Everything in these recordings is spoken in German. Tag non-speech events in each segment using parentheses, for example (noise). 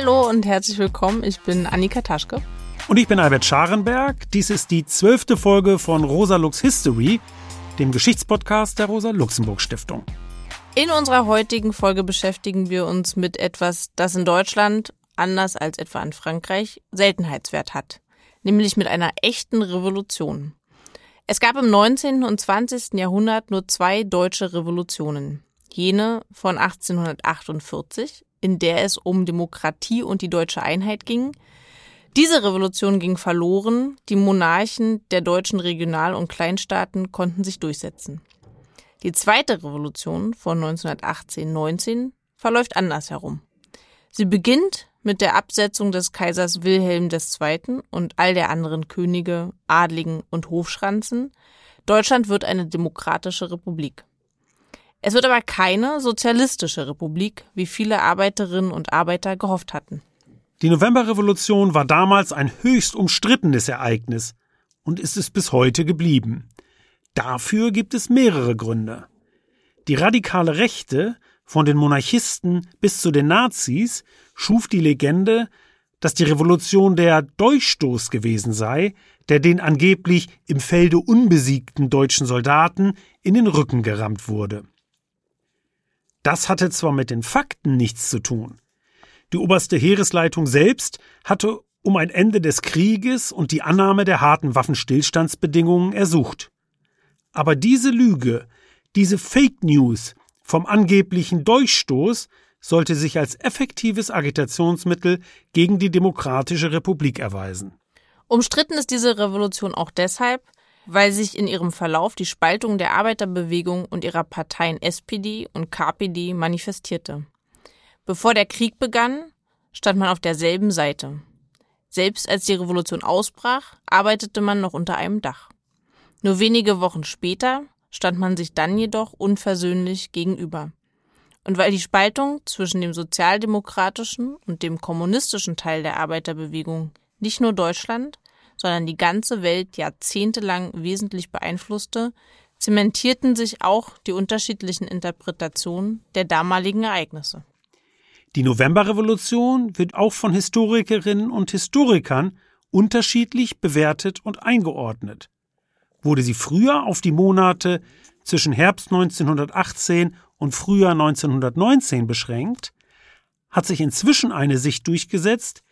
Hallo und herzlich willkommen. Ich bin Annika Taschke. Und ich bin Albert Scharenberg. Dies ist die zwölfte Folge von Rosa Lux History, dem Geschichtspodcast der Rosa Luxemburg Stiftung. In unserer heutigen Folge beschäftigen wir uns mit etwas, das in Deutschland, anders als etwa in Frankreich, Seltenheitswert hat, nämlich mit einer echten Revolution. Es gab im 19. und 20. Jahrhundert nur zwei deutsche Revolutionen. Jene von 1848, in der es um Demokratie und die deutsche Einheit ging. Diese Revolution ging verloren, die Monarchen der deutschen Regional- und Kleinstaaten konnten sich durchsetzen. Die zweite Revolution von 1918-19 verläuft andersherum. Sie beginnt mit der Absetzung des Kaisers Wilhelm II. und all der anderen Könige, Adligen und Hofschranzen. Deutschland wird eine demokratische Republik. Es wird aber keine sozialistische Republik, wie viele Arbeiterinnen und Arbeiter gehofft hatten. Die Novemberrevolution war damals ein höchst umstrittenes Ereignis und ist es bis heute geblieben. Dafür gibt es mehrere Gründe. Die radikale Rechte, von den Monarchisten bis zu den Nazis, schuf die Legende, dass die Revolution der Durchstoß gewesen sei, der den angeblich im Felde unbesiegten deutschen Soldaten in den Rücken gerammt wurde. Das hatte zwar mit den Fakten nichts zu tun. Die oberste Heeresleitung selbst hatte um ein Ende des Krieges und die Annahme der harten Waffenstillstandsbedingungen ersucht. Aber diese Lüge, diese Fake News vom angeblichen Durchstoß sollte sich als effektives Agitationsmittel gegen die Demokratische Republik erweisen. Umstritten ist diese Revolution auch deshalb, weil sich in ihrem Verlauf die Spaltung der Arbeiterbewegung und ihrer Parteien SPD und KPD manifestierte. Bevor der Krieg begann, stand man auf derselben Seite. Selbst als die Revolution ausbrach, arbeitete man noch unter einem Dach. Nur wenige Wochen später stand man sich dann jedoch unversöhnlich gegenüber. Und weil die Spaltung zwischen dem sozialdemokratischen und dem kommunistischen Teil der Arbeiterbewegung nicht nur Deutschland, sondern die ganze Welt jahrzehntelang wesentlich beeinflusste, zementierten sich auch die unterschiedlichen Interpretationen der damaligen Ereignisse. Die Novemberrevolution wird auch von Historikerinnen und Historikern unterschiedlich bewertet und eingeordnet. Wurde sie früher auf die Monate zwischen Herbst 1918 und Frühjahr 1919 beschränkt, hat sich inzwischen eine Sicht durchgesetzt,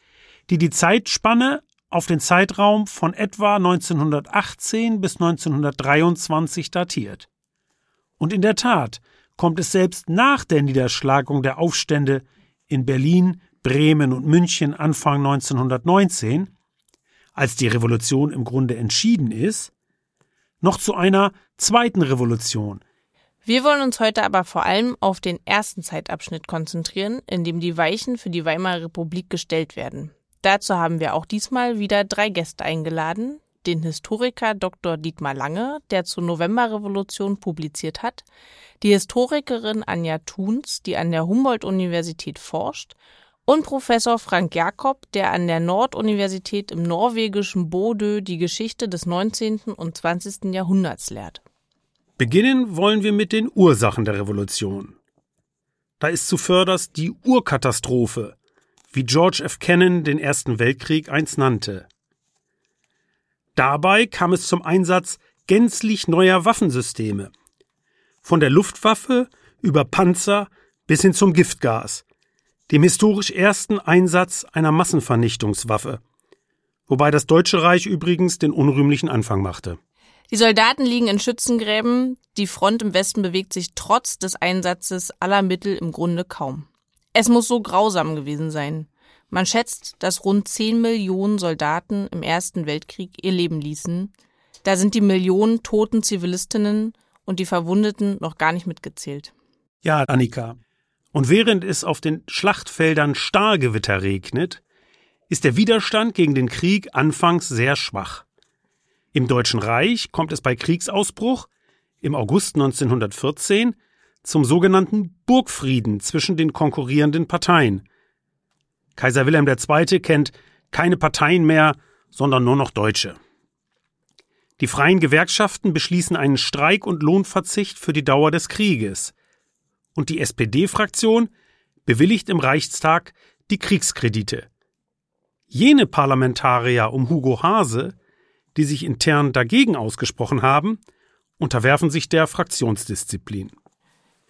die die Zeitspanne auf den Zeitraum von etwa 1918 bis 1923 datiert. Und in der Tat kommt es selbst nach der Niederschlagung der Aufstände in Berlin, Bremen und München Anfang 1919, als die Revolution im Grunde entschieden ist, noch zu einer zweiten Revolution. Wir wollen uns heute aber vor allem auf den ersten Zeitabschnitt konzentrieren, in dem die Weichen für die Weimarer Republik gestellt werden. Dazu haben wir auch diesmal wieder drei Gäste eingeladen. Den Historiker Dr. Dietmar Lange, der zur Novemberrevolution publiziert hat, die Historikerin Anja Thuns, die an der Humboldt-Universität forscht, und Professor Frank Jakob, der an der Norduniversität im norwegischen Bodø die Geschichte des 19. und 20. Jahrhunderts lehrt. Beginnen wollen wir mit den Ursachen der Revolution. Da ist zuvörderst die Urkatastrophe, wie George F. Kennan den Ersten Weltkrieg einst nannte. Dabei kam es zum Einsatz gänzlich neuer Waffensysteme. Von der Luftwaffe über Panzer bis hin zum Giftgas, dem historisch ersten Einsatz einer Massenvernichtungswaffe, wobei das Deutsche Reich übrigens den unrühmlichen Anfang machte. Die Soldaten liegen in Schützengräben, die Front im Westen bewegt sich trotz des Einsatzes aller Mittel im Grunde kaum. Es muss so grausam gewesen sein. Man schätzt, dass rund 10 Millionen Soldaten im Ersten Weltkrieg ihr Leben ließen. Da sind die Millionen toten Zivilistinnen und die Verwundeten noch gar nicht mitgezählt. Ja, Annika. Und während es auf den Schlachtfeldern Stahlgewitter regnet, ist der Widerstand gegen den Krieg anfangs sehr schwach. Im Deutschen Reich kommt es bei Kriegsausbruch im August 1914 zum sogenannten Burgfrieden zwischen den konkurrierenden Parteien. Kaiser Wilhelm II. kennt keine Parteien mehr, sondern nur noch Deutsche. Die freien Gewerkschaften beschließen einen Streik und Lohnverzicht für die Dauer des Krieges. Und die SPD-Fraktion bewilligt im Reichstag die Kriegskredite. Jene Parlamentarier um Hugo Hase, die sich intern dagegen ausgesprochen haben, unterwerfen sich der Fraktionsdisziplin.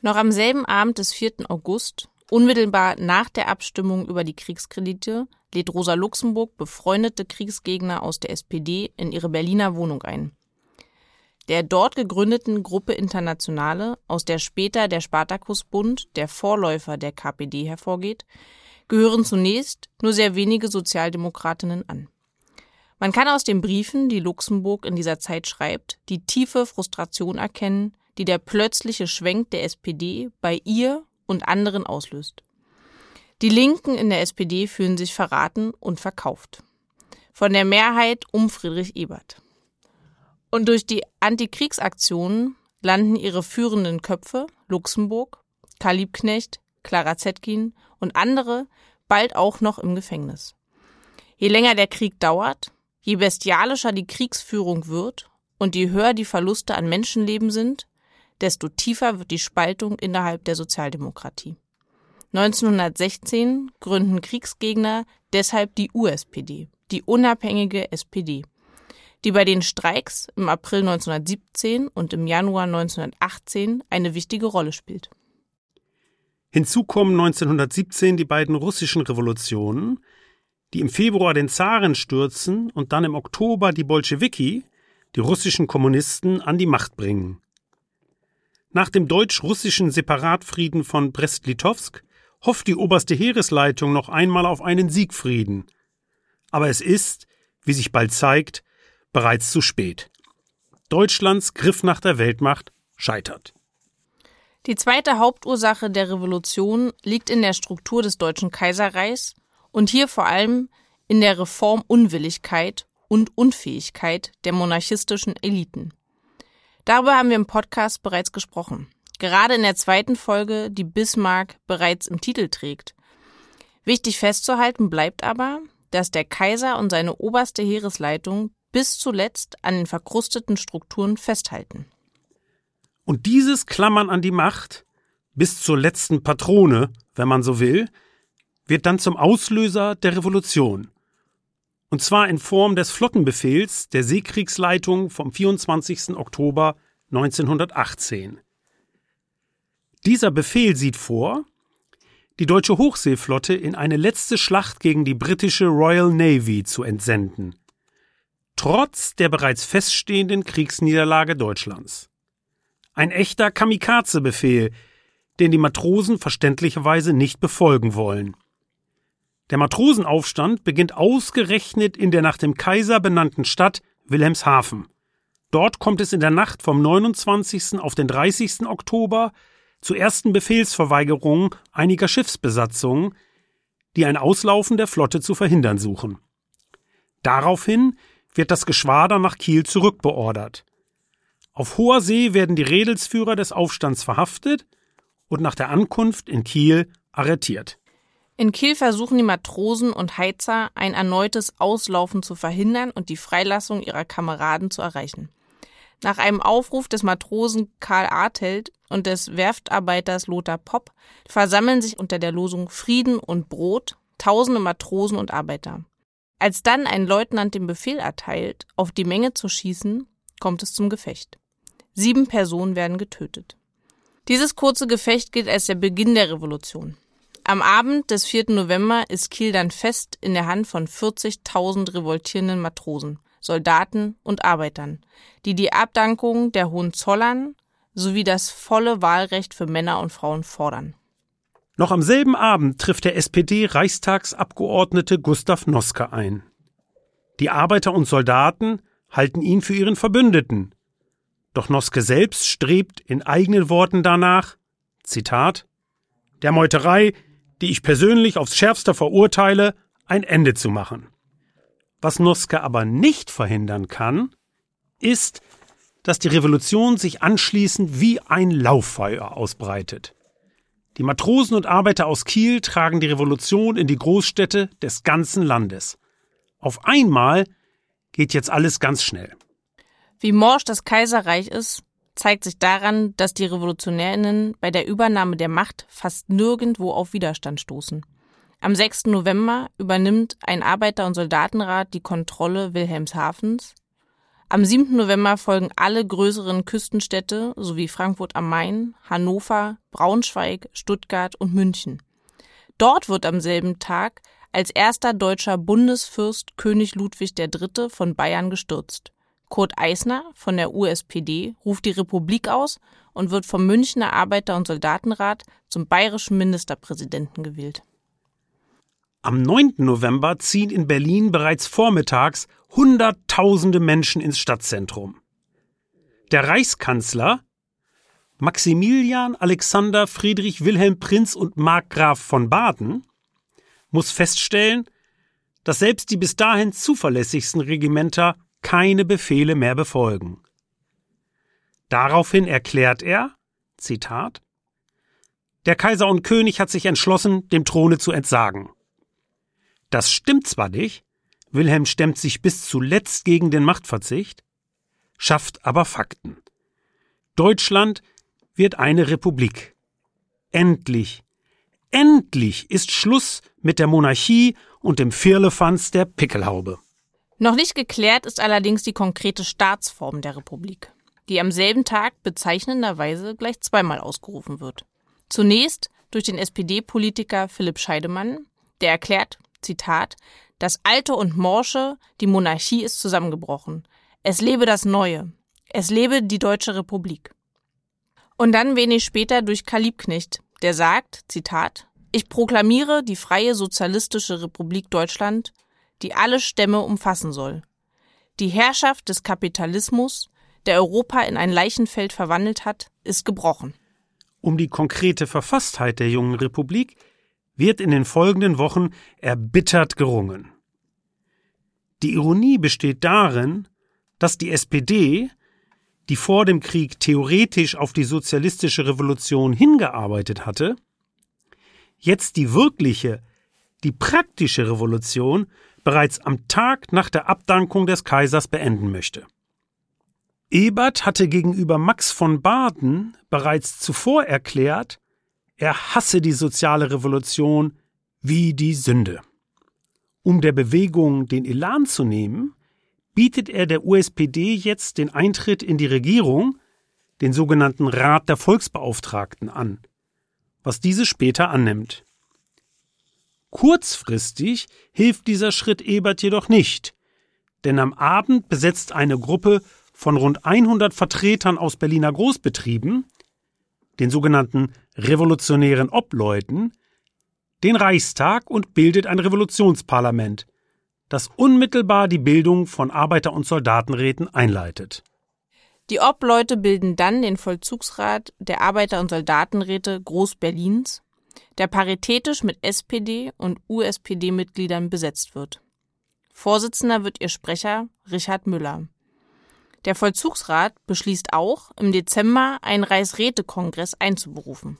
Noch am selben Abend des 4. August, unmittelbar nach der Abstimmung über die Kriegskredite, lädt Rosa Luxemburg befreundete Kriegsgegner aus der SPD in ihre Berliner Wohnung ein. Der dort gegründeten Gruppe Internationale, aus der später der Spartakusbund, der Vorläufer der KPD, hervorgeht, gehören zunächst nur sehr wenige Sozialdemokratinnen an. Man kann aus den Briefen, die Luxemburg in dieser Zeit schreibt, die tiefe Frustration erkennen, die der plötzliche Schwenk der SPD bei ihr und anderen auslöst. Die Linken in der SPD fühlen sich verraten und verkauft. Von der Mehrheit um Friedrich Ebert. Und durch die Antikriegsaktionen landen ihre führenden Köpfe, Luxemburg, Karl Liebknecht, Clara Zetkin und andere, bald auch noch im Gefängnis. Je länger der Krieg dauert, Je bestialischer die Kriegsführung wird und je höher die Verluste an Menschenleben sind, desto tiefer wird die Spaltung innerhalb der Sozialdemokratie. 1916 gründen Kriegsgegner deshalb die USPD, die unabhängige SPD, die bei den Streiks im April 1917 und im Januar 1918 eine wichtige Rolle spielt. Hinzu kommen 1917 die beiden russischen Revolutionen, die im Februar den Zaren stürzen und dann im Oktober die Bolschewiki, die russischen Kommunisten, an die Macht bringen. Nach dem deutsch-russischen Separatfrieden von Brest-Litovsk hofft die oberste Heeresleitung noch einmal auf einen Siegfrieden. Aber es ist, wie sich bald zeigt, bereits zu spät. Deutschlands Griff nach der Weltmacht scheitert. Die zweite Hauptursache der Revolution liegt in der Struktur des Deutschen Kaiserreichs und hier vor allem in der Reformunwilligkeit und Unfähigkeit der monarchistischen Eliten. Darüber haben wir im Podcast bereits gesprochen. Gerade in der zweiten Folge, die Bismarck bereits im Titel trägt. Wichtig festzuhalten bleibt aber, dass der Kaiser und seine oberste Heeresleitung bis zuletzt an den verkrusteten Strukturen festhalten. Und dieses Klammern an die Macht, bis zur letzten Patrone, wenn man so will, wird dann zum Auslöser der Revolution. Und zwar in Form des Flottenbefehls der Seekriegsleitung vom 24. Oktober 1918. Dieser Befehl sieht vor, die deutsche Hochseeflotte in eine letzte Schlacht gegen die britische Royal Navy zu entsenden. Trotz der bereits feststehenden Kriegsniederlage Deutschlands. Ein echter Kamikaze-Befehl, den die Matrosen verständlicherweise nicht befolgen wollen. Der Matrosenaufstand beginnt ausgerechnet in der nach dem Kaiser benannten Stadt Wilhelmshaven. Dort kommt es in der Nacht vom 29. auf den 30. Oktober zu ersten Befehlsverweigerungen einiger Schiffsbesatzungen, die ein Auslaufen der Flotte zu verhindern suchen. Daraufhin wird das Geschwader nach Kiel zurückbeordert. Auf hoher See werden die Redelsführer des Aufstands verhaftet und nach der Ankunft in Kiel arretiert. In Kiel versuchen die Matrosen und Heizer, ein erneutes Auslaufen zu verhindern und die Freilassung ihrer Kameraden zu erreichen. Nach einem Aufruf des Matrosen Karl Artelt und des Werftarbeiters Lothar Popp versammeln sich unter der Losung Frieden und Brot tausende Matrosen und Arbeiter. Als dann ein Leutnant den Befehl erteilt, auf die Menge zu schießen, kommt es zum Gefecht. Sieben Personen werden getötet. Dieses kurze Gefecht gilt als der Beginn der Revolution. Am Abend des 4. November ist Kiel dann fest in der Hand von 40.000 revoltierenden Matrosen, Soldaten und Arbeitern, die die Abdankung der Hohenzollern sowie das volle Wahlrecht für Männer und Frauen fordern. Noch am selben Abend trifft der SPD-Reichstagsabgeordnete Gustav Noske ein. Die Arbeiter und Soldaten halten ihn für ihren Verbündeten. Doch Noske selbst strebt in eigenen Worten danach, Zitat, der Meuterei die ich persönlich aufs schärfste verurteile, ein Ende zu machen. Was Noske aber nicht verhindern kann, ist, dass die Revolution sich anschließend wie ein Lauffeuer ausbreitet. Die Matrosen und Arbeiter aus Kiel tragen die Revolution in die Großstädte des ganzen Landes. Auf einmal geht jetzt alles ganz schnell. Wie morsch das Kaiserreich ist, zeigt sich daran, dass die Revolutionärinnen bei der Übernahme der Macht fast nirgendwo auf Widerstand stoßen. Am 6. November übernimmt ein Arbeiter- und Soldatenrat die Kontrolle Wilhelmshavens. Am 7. November folgen alle größeren Küstenstädte sowie Frankfurt am Main, Hannover, Braunschweig, Stuttgart und München. Dort wird am selben Tag als erster deutscher Bundesfürst König Ludwig III. von Bayern gestürzt. Kurt Eisner von der USPD ruft die Republik aus und wird vom Münchner Arbeiter- und Soldatenrat zum bayerischen Ministerpräsidenten gewählt. Am 9. November ziehen in Berlin bereits vormittags Hunderttausende Menschen ins Stadtzentrum. Der Reichskanzler Maximilian Alexander Friedrich Wilhelm Prinz und Markgraf von Baden muss feststellen, dass selbst die bis dahin zuverlässigsten Regimenter keine Befehle mehr befolgen. Daraufhin erklärt er, Zitat, Der Kaiser und König hat sich entschlossen, dem Throne zu entsagen. Das stimmt zwar nicht, Wilhelm stemmt sich bis zuletzt gegen den Machtverzicht, schafft aber Fakten. Deutschland wird eine Republik. Endlich, endlich ist Schluss mit der Monarchie und dem Firlefanz der Pickelhaube. Noch nicht geklärt ist allerdings die konkrete Staatsform der Republik, die am selben Tag bezeichnenderweise gleich zweimal ausgerufen wird. Zunächst durch den SPD-Politiker Philipp Scheidemann, der erklärt, Zitat, das Alte und Morsche, die Monarchie ist zusammengebrochen. Es lebe das Neue. Es lebe die Deutsche Republik. Und dann wenig später durch Karl Liebknecht, der sagt, Zitat, ich proklamiere die freie sozialistische Republik Deutschland, die alle Stämme umfassen soll. Die Herrschaft des Kapitalismus, der Europa in ein Leichenfeld verwandelt hat, ist gebrochen. Um die konkrete Verfasstheit der jungen Republik wird in den folgenden Wochen erbittert gerungen. Die Ironie besteht darin, dass die SPD, die vor dem Krieg theoretisch auf die sozialistische Revolution hingearbeitet hatte, jetzt die wirkliche, die praktische Revolution bereits am Tag nach der Abdankung des Kaisers beenden möchte. Ebert hatte gegenüber Max von Baden bereits zuvor erklärt, er hasse die soziale Revolution wie die Sünde. Um der Bewegung den Elan zu nehmen, bietet er der USPD jetzt den Eintritt in die Regierung, den sogenannten Rat der Volksbeauftragten, an, was diese später annimmt. Kurzfristig hilft dieser Schritt Ebert jedoch nicht, denn am Abend besetzt eine Gruppe von rund 100 Vertretern aus Berliner Großbetrieben den sogenannten revolutionären Obleuten, den Reichstag und bildet ein Revolutionsparlament, das unmittelbar die Bildung von Arbeiter- und Soldatenräten einleitet. Die Obleute bilden dann den Vollzugsrat der Arbeiter- und Soldatenräte Groß-Berlins, der paritätisch mit SPD und USPD-Mitgliedern besetzt wird. Vorsitzender wird ihr Sprecher Richard Müller. Der Vollzugsrat beschließt auch, im Dezember einen Reichsrätekongress einzuberufen.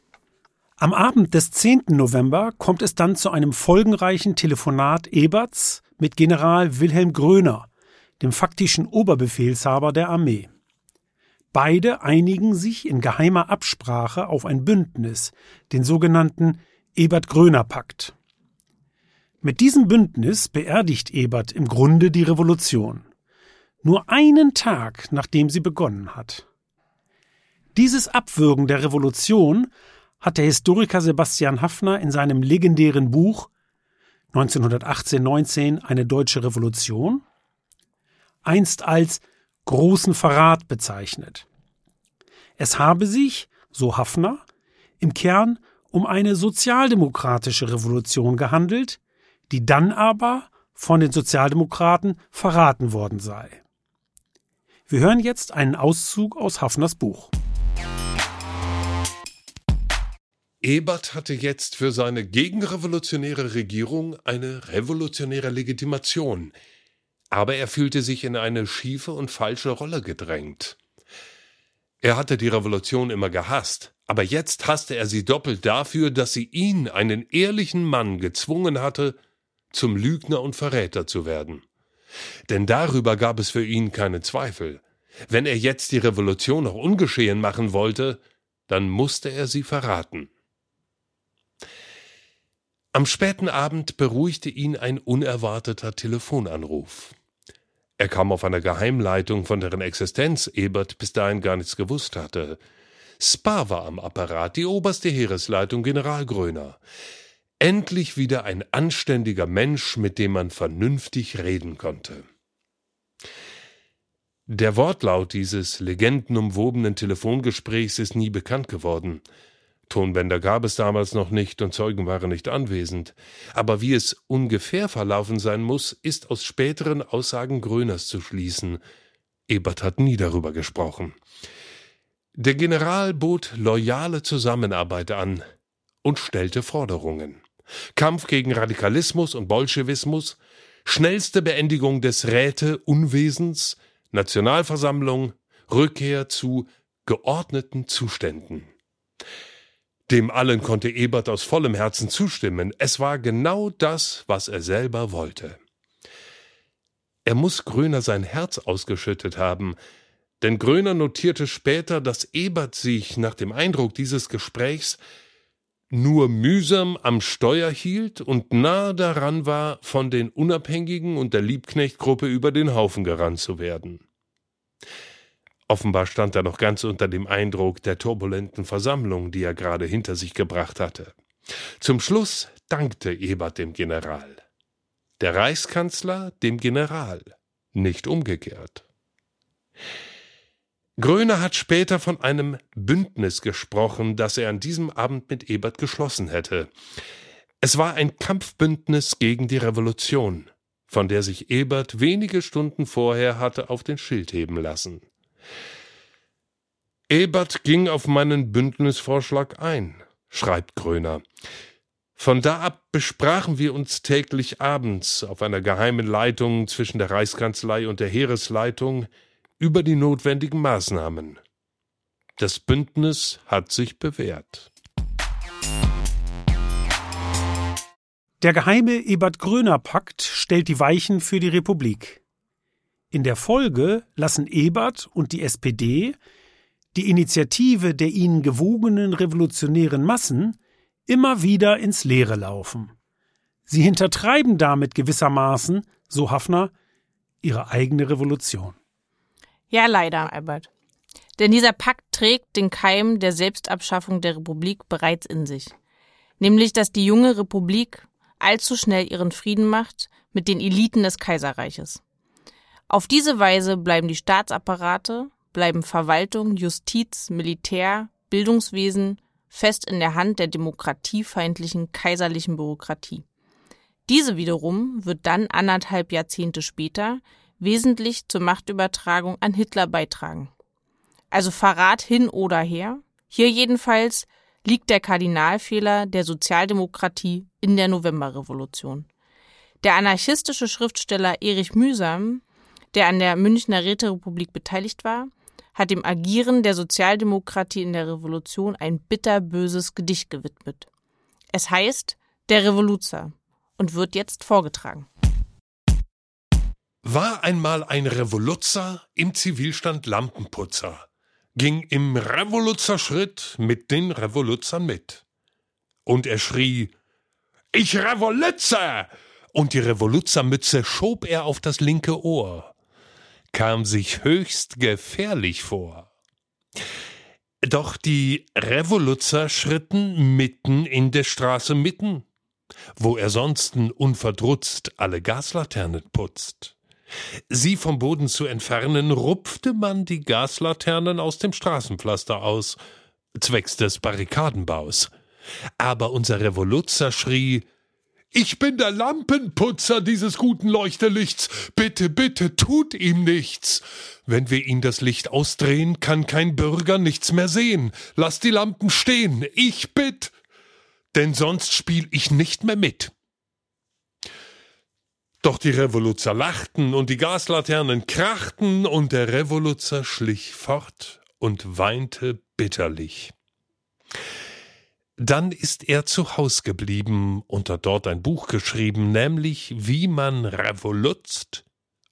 Am Abend des 10. November kommt es dann zu einem folgenreichen Telefonat Eberts mit General Wilhelm Gröner, dem faktischen Oberbefehlshaber der Armee. Beide einigen sich in geheimer Absprache auf ein Bündnis, den sogenannten Ebert-Gröner-Pakt. Mit diesem Bündnis beerdigt Ebert im Grunde die Revolution nur einen Tag nachdem sie begonnen hat. Dieses Abwürgen der Revolution hat der Historiker Sebastian Haffner in seinem legendären Buch 1918-19 eine deutsche Revolution einst als großen Verrat bezeichnet. Es habe sich, so Haffner, im Kern um eine sozialdemokratische Revolution gehandelt, die dann aber von den Sozialdemokraten verraten worden sei. Wir hören jetzt einen Auszug aus Hafners Buch. Ebert hatte jetzt für seine gegenrevolutionäre Regierung eine revolutionäre Legitimation, aber er fühlte sich in eine schiefe und falsche Rolle gedrängt. Er hatte die Revolution immer gehasst, aber jetzt hasste er sie doppelt dafür, dass sie ihn, einen ehrlichen Mann, gezwungen hatte, zum Lügner und Verräter zu werden. Denn darüber gab es für ihn keine Zweifel. Wenn er jetzt die Revolution noch ungeschehen machen wollte, dann musste er sie verraten. Am späten Abend beruhigte ihn ein unerwarteter Telefonanruf. Er kam auf einer Geheimleitung, von deren Existenz Ebert bis dahin gar nichts gewusst hatte. Spa war am Apparat, die oberste Heeresleitung General Gröner. Endlich wieder ein anständiger Mensch, mit dem man vernünftig reden konnte. Der Wortlaut dieses legendenumwobenen Telefongesprächs ist nie bekannt geworden. Tonbänder gab es damals noch nicht und Zeugen waren nicht anwesend. Aber wie es ungefähr verlaufen sein muss, ist aus späteren Aussagen Gröners zu schließen. Ebert hat nie darüber gesprochen. Der General bot loyale Zusammenarbeit an und stellte Forderungen. Kampf gegen Radikalismus und Bolschewismus, schnellste Beendigung des Räte-Unwesens, Nationalversammlung, Rückkehr zu geordneten Zuständen. Dem allen konnte Ebert aus vollem Herzen zustimmen. Es war genau das, was er selber wollte. Er muss Gröner sein Herz ausgeschüttet haben, denn Gröner notierte später, dass Ebert sich nach dem Eindruck dieses Gesprächs nur mühsam am Steuer hielt und nahe daran war, von den Unabhängigen und der Liebknechtgruppe über den Haufen gerannt zu werden. Offenbar stand er noch ganz unter dem Eindruck der turbulenten Versammlung, die er gerade hinter sich gebracht hatte. Zum Schluss dankte Ebert dem General. Der Reichskanzler dem General, nicht umgekehrt. Gröner hat später von einem Bündnis gesprochen, das er an diesem Abend mit Ebert geschlossen hätte. Es war ein Kampfbündnis gegen die Revolution, von der sich Ebert wenige Stunden vorher hatte auf den Schild heben lassen. Ebert ging auf meinen Bündnisvorschlag ein, schreibt Gröner. Von da ab besprachen wir uns täglich abends auf einer geheimen Leitung zwischen der Reichskanzlei und der Heeresleitung, über die notwendigen Maßnahmen. Das Bündnis hat sich bewährt. Der geheime Ebert-Gröner-Pakt stellt die Weichen für die Republik. In der Folge lassen Ebert und die SPD die Initiative der ihnen gewogenen revolutionären Massen immer wieder ins Leere laufen. Sie hintertreiben damit gewissermaßen, so Hafner, ihre eigene Revolution. Ja, leider, Albert. Denn dieser Pakt trägt den Keim der Selbstabschaffung der Republik bereits in sich. Nämlich, dass die junge Republik allzu schnell ihren Frieden macht mit den Eliten des Kaiserreiches. Auf diese Weise bleiben die Staatsapparate, bleiben Verwaltung, Justiz, Militär, Bildungswesen fest in der Hand der demokratiefeindlichen kaiserlichen Bürokratie. Diese wiederum wird dann anderthalb Jahrzehnte später wesentlich zur Machtübertragung an Hitler beitragen. Also Verrat hin oder her. Hier jedenfalls liegt der Kardinalfehler der Sozialdemokratie in der Novemberrevolution. Der anarchistische Schriftsteller Erich Mühsam, der an der Münchner Räterepublik beteiligt war, hat dem Agieren der Sozialdemokratie in der Revolution ein bitterböses Gedicht gewidmet. Es heißt Der Revoluzer und wird jetzt vorgetragen. War einmal ein Revoluzer im Zivilstand Lampenputzer, ging im Revoluzerschritt mit den Revoluzern mit. Und er schrie, ich Revoluzer! Und die Revoluzermütze schob er auf das linke Ohr, kam sich höchst gefährlich vor. Doch die Revoluzer schritten mitten in der Straße mitten, wo er sonsten unverdrutzt alle Gaslaternen putzt. Sie vom Boden zu entfernen, rupfte man die Gaslaternen aus dem Straßenpflaster aus, zwecks des Barrikadenbaus. Aber unser Revoluzer schrie Ich bin der Lampenputzer dieses guten Leuchterlichts. Bitte, bitte, tut ihm nichts. Wenn wir ihn das Licht ausdrehen, kann kein Bürger nichts mehr sehen. Lass die Lampen stehen, ich bitt. Denn sonst spiel ich nicht mehr mit. Doch die Revoluzer lachten und die Gaslaternen krachten und der Revoluzer schlich fort und weinte bitterlich. Dann ist er zu Haus geblieben und hat dort ein Buch geschrieben, nämlich wie man revolutzt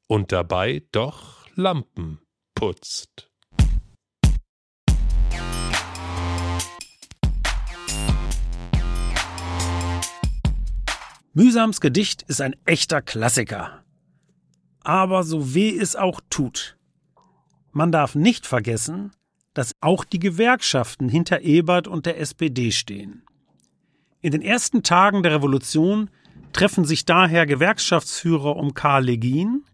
und dabei doch Lampen putzt. Mühsams Gedicht ist ein echter Klassiker. Aber so weh es auch tut. Man darf nicht vergessen, dass auch die Gewerkschaften hinter Ebert und der SPD stehen. In den ersten Tagen der Revolution treffen sich daher Gewerkschaftsführer um Karl Legin,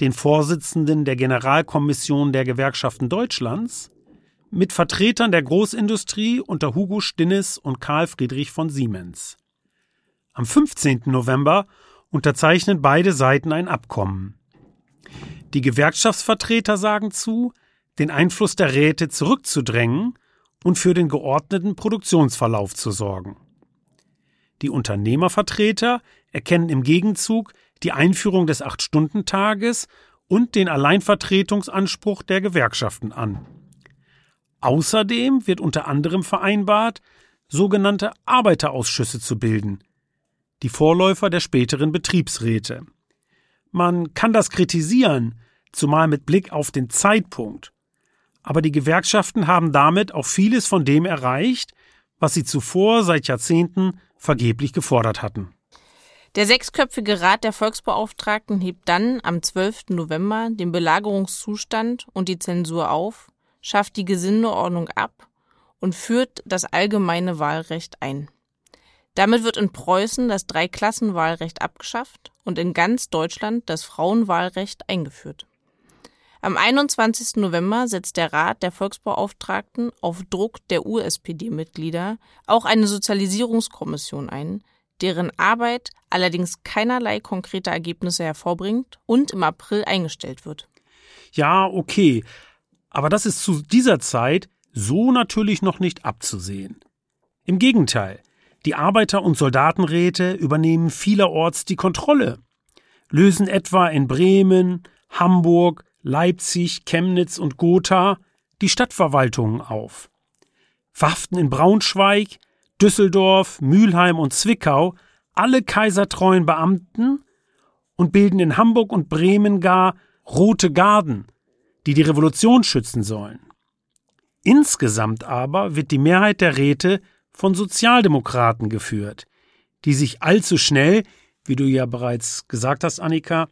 den Vorsitzenden der Generalkommission der Gewerkschaften Deutschlands, mit Vertretern der Großindustrie unter Hugo Stinnes und Karl Friedrich von Siemens. Am 15. November unterzeichnen beide Seiten ein Abkommen. Die Gewerkschaftsvertreter sagen zu, den Einfluss der Räte zurückzudrängen und für den geordneten Produktionsverlauf zu sorgen. Die Unternehmervertreter erkennen im Gegenzug die Einführung des Acht-Stunden-Tages und den Alleinvertretungsanspruch der Gewerkschaften an. Außerdem wird unter anderem vereinbart, sogenannte Arbeiterausschüsse zu bilden, die Vorläufer der späteren Betriebsräte. Man kann das kritisieren, zumal mit Blick auf den Zeitpunkt. Aber die Gewerkschaften haben damit auch vieles von dem erreicht, was sie zuvor seit Jahrzehnten vergeblich gefordert hatten. Der sechsköpfige Rat der Volksbeauftragten hebt dann am 12. November den Belagerungszustand und die Zensur auf, schafft die Gesindeordnung ab und führt das allgemeine Wahlrecht ein. Damit wird in Preußen das Dreiklassenwahlrecht abgeschafft und in ganz Deutschland das Frauenwahlrecht eingeführt. Am 21. November setzt der Rat der Volksbeauftragten auf Druck der USPD-Mitglieder auch eine Sozialisierungskommission ein, deren Arbeit allerdings keinerlei konkrete Ergebnisse hervorbringt und im April eingestellt wird. Ja, okay, aber das ist zu dieser Zeit so natürlich noch nicht abzusehen. Im Gegenteil, die Arbeiter- und Soldatenräte übernehmen vielerorts die Kontrolle, lösen etwa in Bremen, Hamburg, Leipzig, Chemnitz und Gotha die Stadtverwaltungen auf. Verhaften in Braunschweig, Düsseldorf, Mülheim und Zwickau alle kaisertreuen Beamten und bilden in Hamburg und Bremen gar Rote Garden, die die Revolution schützen sollen. Insgesamt aber wird die Mehrheit der Räte von Sozialdemokraten geführt, die sich allzu schnell, wie du ja bereits gesagt hast, Annika,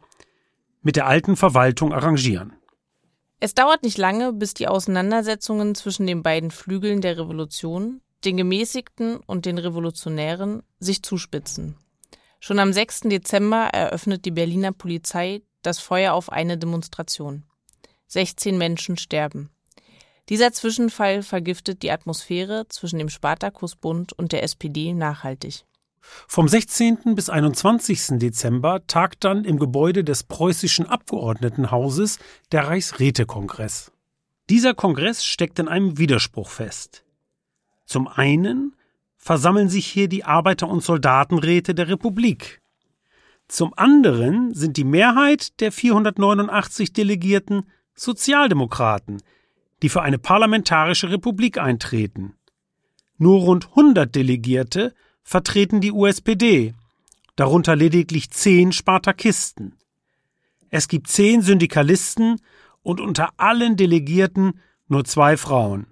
mit der alten Verwaltung arrangieren. Es dauert nicht lange, bis die Auseinandersetzungen zwischen den beiden Flügeln der Revolution, den Gemäßigten und den Revolutionären, sich zuspitzen. Schon am 6. Dezember eröffnet die Berliner Polizei das Feuer auf eine Demonstration. 16 Menschen sterben. Dieser Zwischenfall vergiftet die Atmosphäre zwischen dem Spartakusbund und der SPD nachhaltig. Vom 16. bis 21. Dezember tagt dann im Gebäude des preußischen Abgeordnetenhauses der Reichsrätekongress. Dieser Kongress steckt in einem Widerspruch fest. Zum einen versammeln sich hier die Arbeiter- und Soldatenräte der Republik. Zum anderen sind die Mehrheit der 489 Delegierten Sozialdemokraten, die für eine parlamentarische Republik eintreten. Nur rund 100 Delegierte vertreten die USPD, darunter lediglich zehn Spartakisten. Es gibt zehn Syndikalisten und unter allen Delegierten nur zwei Frauen.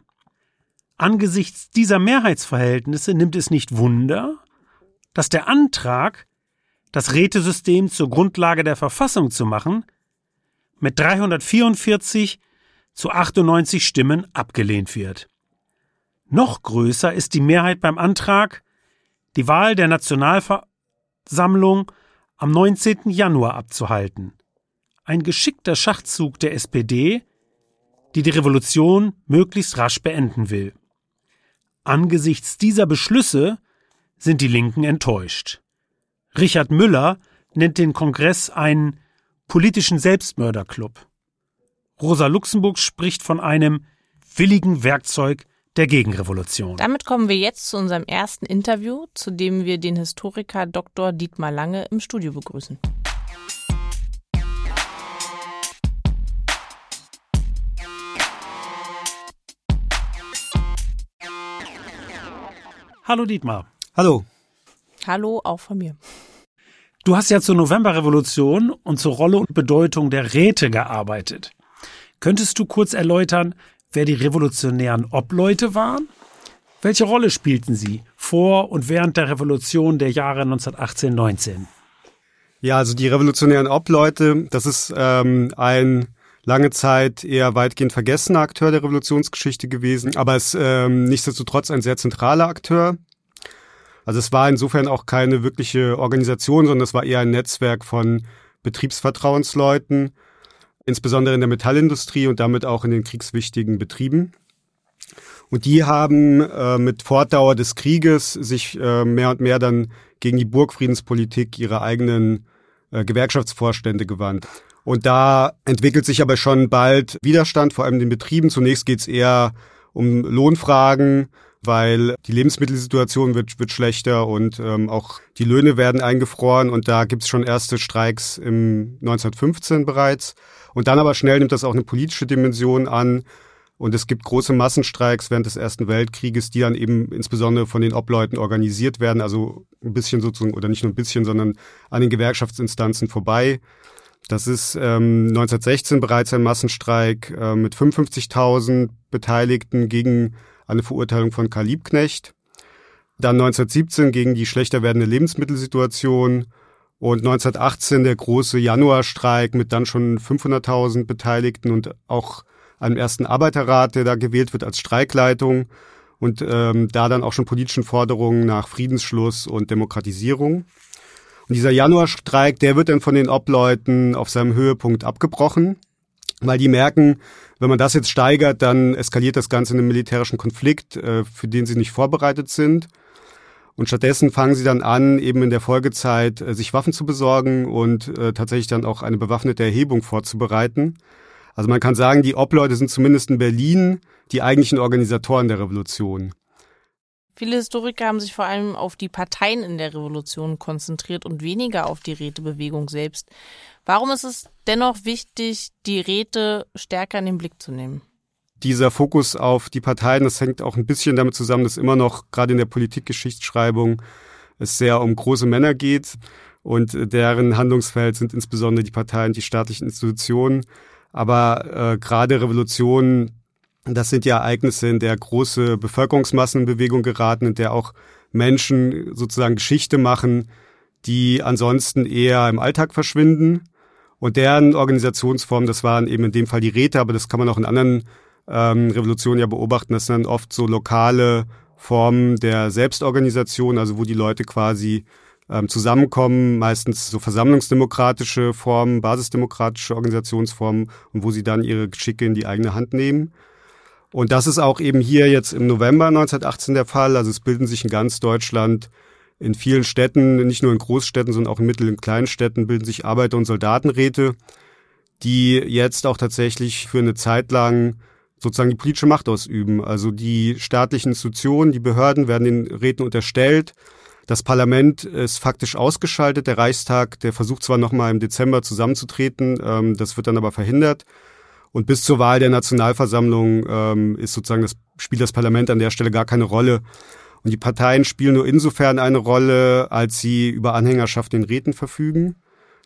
Angesichts dieser Mehrheitsverhältnisse nimmt es nicht Wunder, dass der Antrag, das Rätesystem zur Grundlage der Verfassung zu machen, mit 344 zu 98 Stimmen abgelehnt wird. Noch größer ist die Mehrheit beim Antrag, die Wahl der Nationalversammlung am 19. Januar abzuhalten. Ein geschickter Schachzug der SPD, die die Revolution möglichst rasch beenden will. Angesichts dieser Beschlüsse sind die Linken enttäuscht. Richard Müller nennt den Kongress einen politischen Selbstmörderclub. Rosa Luxemburg spricht von einem willigen Werkzeug der Gegenrevolution. Damit kommen wir jetzt zu unserem ersten Interview, zu dem wir den Historiker Dr. Dietmar Lange im Studio begrüßen. Hallo Dietmar. Hallo. Hallo auch von mir. Du hast ja zur Novemberrevolution und zur Rolle und Bedeutung der Räte gearbeitet. Könntest du kurz erläutern, wer die revolutionären Obleute waren? Welche Rolle spielten sie vor und während der Revolution der Jahre 1918-19? Ja, also die revolutionären Obleute, das ist ähm, ein lange Zeit eher weitgehend vergessener Akteur der Revolutionsgeschichte gewesen, aber ist ähm, nichtsdestotrotz ein sehr zentraler Akteur. Also es war insofern auch keine wirkliche Organisation, sondern es war eher ein Netzwerk von Betriebsvertrauensleuten, insbesondere in der Metallindustrie und damit auch in den kriegswichtigen Betrieben. Und die haben äh, mit Fortdauer des Krieges sich äh, mehr und mehr dann gegen die Burgfriedenspolitik ihrer eigenen äh, Gewerkschaftsvorstände gewandt. Und da entwickelt sich aber schon bald Widerstand, vor allem in den Betrieben. Zunächst geht es eher um Lohnfragen, weil die Lebensmittelsituation wird, wird schlechter und ähm, auch die Löhne werden eingefroren und da gibt es schon erste Streiks im 1915 bereits. Und dann aber schnell nimmt das auch eine politische Dimension an. Und es gibt große Massenstreiks während des Ersten Weltkrieges, die dann eben insbesondere von den Obleuten organisiert werden, also ein bisschen sozusagen, oder nicht nur ein bisschen, sondern an den Gewerkschaftsinstanzen vorbei. Das ist ähm, 1916 bereits ein Massenstreik äh, mit 55.000 Beteiligten gegen eine Verurteilung von Karl Liebknecht. Dann 1917 gegen die schlechter werdende Lebensmittelsituation und 1918 der große Januarstreik mit dann schon 500.000 Beteiligten und auch einem ersten Arbeiterrat, der da gewählt wird als Streikleitung und ähm, da dann auch schon politischen Forderungen nach Friedensschluss und Demokratisierung. Und dieser Januarstreik, der wird dann von den Obleuten auf seinem Höhepunkt abgebrochen, weil die merken, wenn man das jetzt steigert, dann eskaliert das Ganze in einen militärischen Konflikt, äh, für den sie nicht vorbereitet sind. Und stattdessen fangen sie dann an, eben in der Folgezeit äh, sich Waffen zu besorgen und äh, tatsächlich dann auch eine bewaffnete Erhebung vorzubereiten. Also man kann sagen, die Obleute sind zumindest in Berlin die eigentlichen Organisatoren der Revolution. Viele Historiker haben sich vor allem auf die Parteien in der Revolution konzentriert und weniger auf die Rätebewegung selbst. Warum ist es dennoch wichtig, die Räte stärker in den Blick zu nehmen? Dieser Fokus auf die Parteien, das hängt auch ein bisschen damit zusammen, dass immer noch gerade in der Politikgeschichtsschreibung es sehr um große Männer geht und deren Handlungsfeld sind insbesondere die Parteien, die staatlichen Institutionen. Aber äh, gerade Revolutionen das sind ja Ereignisse, in der große Bevölkerungsmassen in Bewegung geraten, in der auch Menschen sozusagen Geschichte machen, die ansonsten eher im Alltag verschwinden. Und deren Organisationsform, das waren eben in dem Fall die Räte, aber das kann man auch in anderen ähm, Revolutionen ja beobachten, das sind dann oft so lokale Formen der Selbstorganisation, also wo die Leute quasi ähm, zusammenkommen, meistens so versammlungsdemokratische Formen, basisdemokratische Organisationsformen und wo sie dann ihre Geschicke in die eigene Hand nehmen. Und das ist auch eben hier jetzt im November 1918 der Fall. Also es bilden sich in ganz Deutschland in vielen Städten, nicht nur in Großstädten, sondern auch in Mittel- und Kleinstädten bilden sich Arbeiter- und Soldatenräte, die jetzt auch tatsächlich für eine Zeit lang sozusagen die politische Macht ausüben. Also die staatlichen Institutionen, die Behörden werden den Räten unterstellt. Das Parlament ist faktisch ausgeschaltet. Der Reichstag, der versucht zwar nochmal im Dezember zusammenzutreten, ähm, das wird dann aber verhindert. Und bis zur Wahl der Nationalversammlung ähm, ist sozusagen das spielt das Parlament an der Stelle gar keine Rolle. Und die Parteien spielen nur insofern eine Rolle, als sie über Anhängerschaft in Räten verfügen.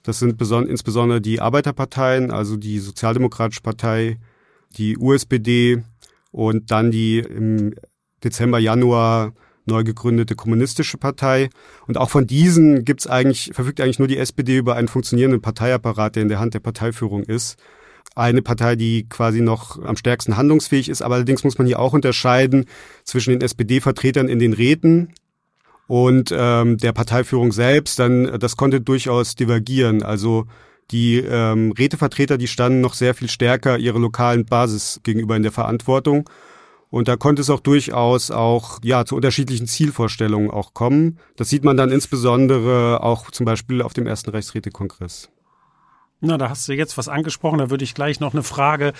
Das sind insbesondere die Arbeiterparteien, also die Sozialdemokratische Partei, die USPD und dann die im Dezember, Januar neu gegründete Kommunistische Partei. Und auch von diesen gibt's eigentlich, verfügt eigentlich nur die SPD über einen funktionierenden Parteiapparat, der in der Hand der Parteiführung ist eine Partei, die quasi noch am stärksten handlungsfähig ist. Aber allerdings muss man hier auch unterscheiden zwischen den SPD-Vertretern in den Räten und ähm, der Parteiführung selbst. Dann das konnte durchaus divergieren. Also die ähm, Rätevertreter, die standen noch sehr viel stärker ihrer lokalen Basis gegenüber in der Verantwortung. Und da konnte es auch durchaus auch ja zu unterschiedlichen Zielvorstellungen auch kommen. Das sieht man dann insbesondere auch zum Beispiel auf dem ersten Rechtsrätekongress. Na, da hast du jetzt was angesprochen, da würde ich gleich noch eine Frage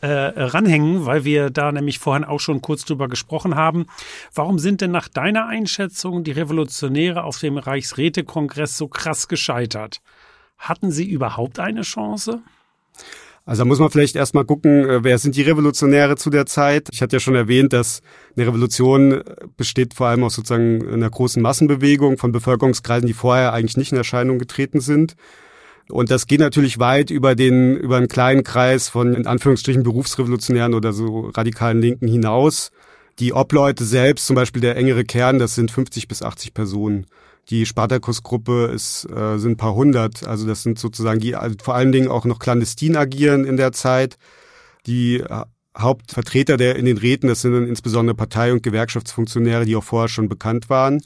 äh, ranhängen, weil wir da nämlich vorhin auch schon kurz drüber gesprochen haben. Warum sind denn nach deiner Einschätzung die Revolutionäre auf dem Reichsrätekongress so krass gescheitert? Hatten sie überhaupt eine Chance? Also da muss man vielleicht erstmal gucken, äh, wer sind die Revolutionäre zu der Zeit? Ich hatte ja schon erwähnt, dass eine Revolution besteht vor allem aus sozusagen einer großen Massenbewegung von Bevölkerungskreisen, die vorher eigentlich nicht in Erscheinung getreten sind. Und das geht natürlich weit über den, über einen kleinen Kreis von, in Anführungsstrichen, Berufsrevolutionären oder so radikalen Linken hinaus. Die Obleute selbst, zum Beispiel der engere Kern, das sind 50 bis 80 Personen. Die Spartakus-Gruppe ist, äh, sind ein paar hundert. Also das sind sozusagen die also vor allen Dingen auch noch clandestin agieren in der Zeit. Die äh, Hauptvertreter der in den Räten, das sind dann insbesondere Partei- und Gewerkschaftsfunktionäre, die auch vorher schon bekannt waren.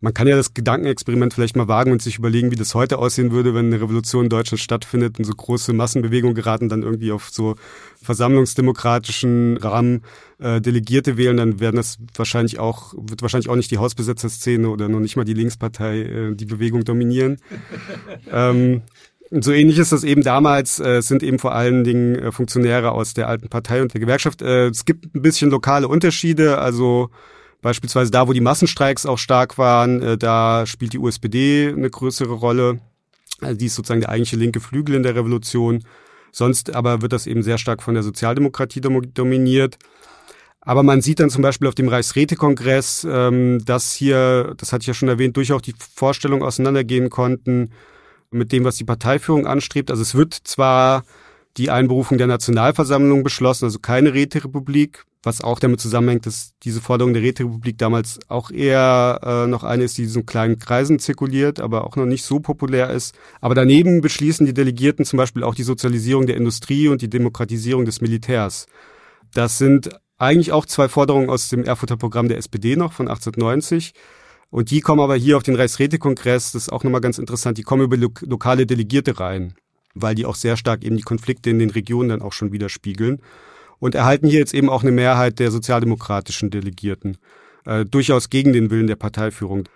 Man kann ja das Gedankenexperiment vielleicht mal wagen und sich überlegen, wie das heute aussehen würde, wenn eine Revolution in Deutschland stattfindet und so große Massenbewegungen geraten dann irgendwie auf so versammlungsdemokratischen Rahmen äh, Delegierte wählen, dann werden das wahrscheinlich auch, wird wahrscheinlich auch nicht die Hausbesetzerszene oder noch nicht mal die Linkspartei äh, die Bewegung dominieren. (laughs) ähm, und so ähnlich ist das eben damals, äh, sind eben vor allen Dingen äh, Funktionäre aus der alten Partei und der Gewerkschaft. Äh, es gibt ein bisschen lokale Unterschiede, also Beispielsweise da, wo die Massenstreiks auch stark waren, äh, da spielt die USPD eine größere Rolle. Also die ist sozusagen der eigentliche linke Flügel in der Revolution. Sonst aber wird das eben sehr stark von der Sozialdemokratie dominiert. Aber man sieht dann zum Beispiel auf dem Reichsrätekongress, ähm, dass hier, das hatte ich ja schon erwähnt, durchaus die Vorstellungen auseinandergehen konnten mit dem, was die Parteiführung anstrebt. Also es wird zwar die Einberufung der Nationalversammlung beschlossen, also keine Räterepublik, was auch damit zusammenhängt, dass diese Forderung der Räterepublik damals auch eher äh, noch eine ist, die in so kleinen Kreisen zirkuliert, aber auch noch nicht so populär ist. Aber daneben beschließen die Delegierten zum Beispiel auch die Sozialisierung der Industrie und die Demokratisierung des Militärs. Das sind eigentlich auch zwei Forderungen aus dem Erfurter Programm der SPD noch von 1890. Und die kommen aber hier auf den Reichsrätekongress, das ist auch nochmal ganz interessant, die kommen über lo lokale Delegierte rein, weil die auch sehr stark eben die Konflikte in den Regionen dann auch schon widerspiegeln und erhalten hier jetzt eben auch eine Mehrheit der sozialdemokratischen Delegierten, äh, durchaus gegen den Willen der Parteiführung.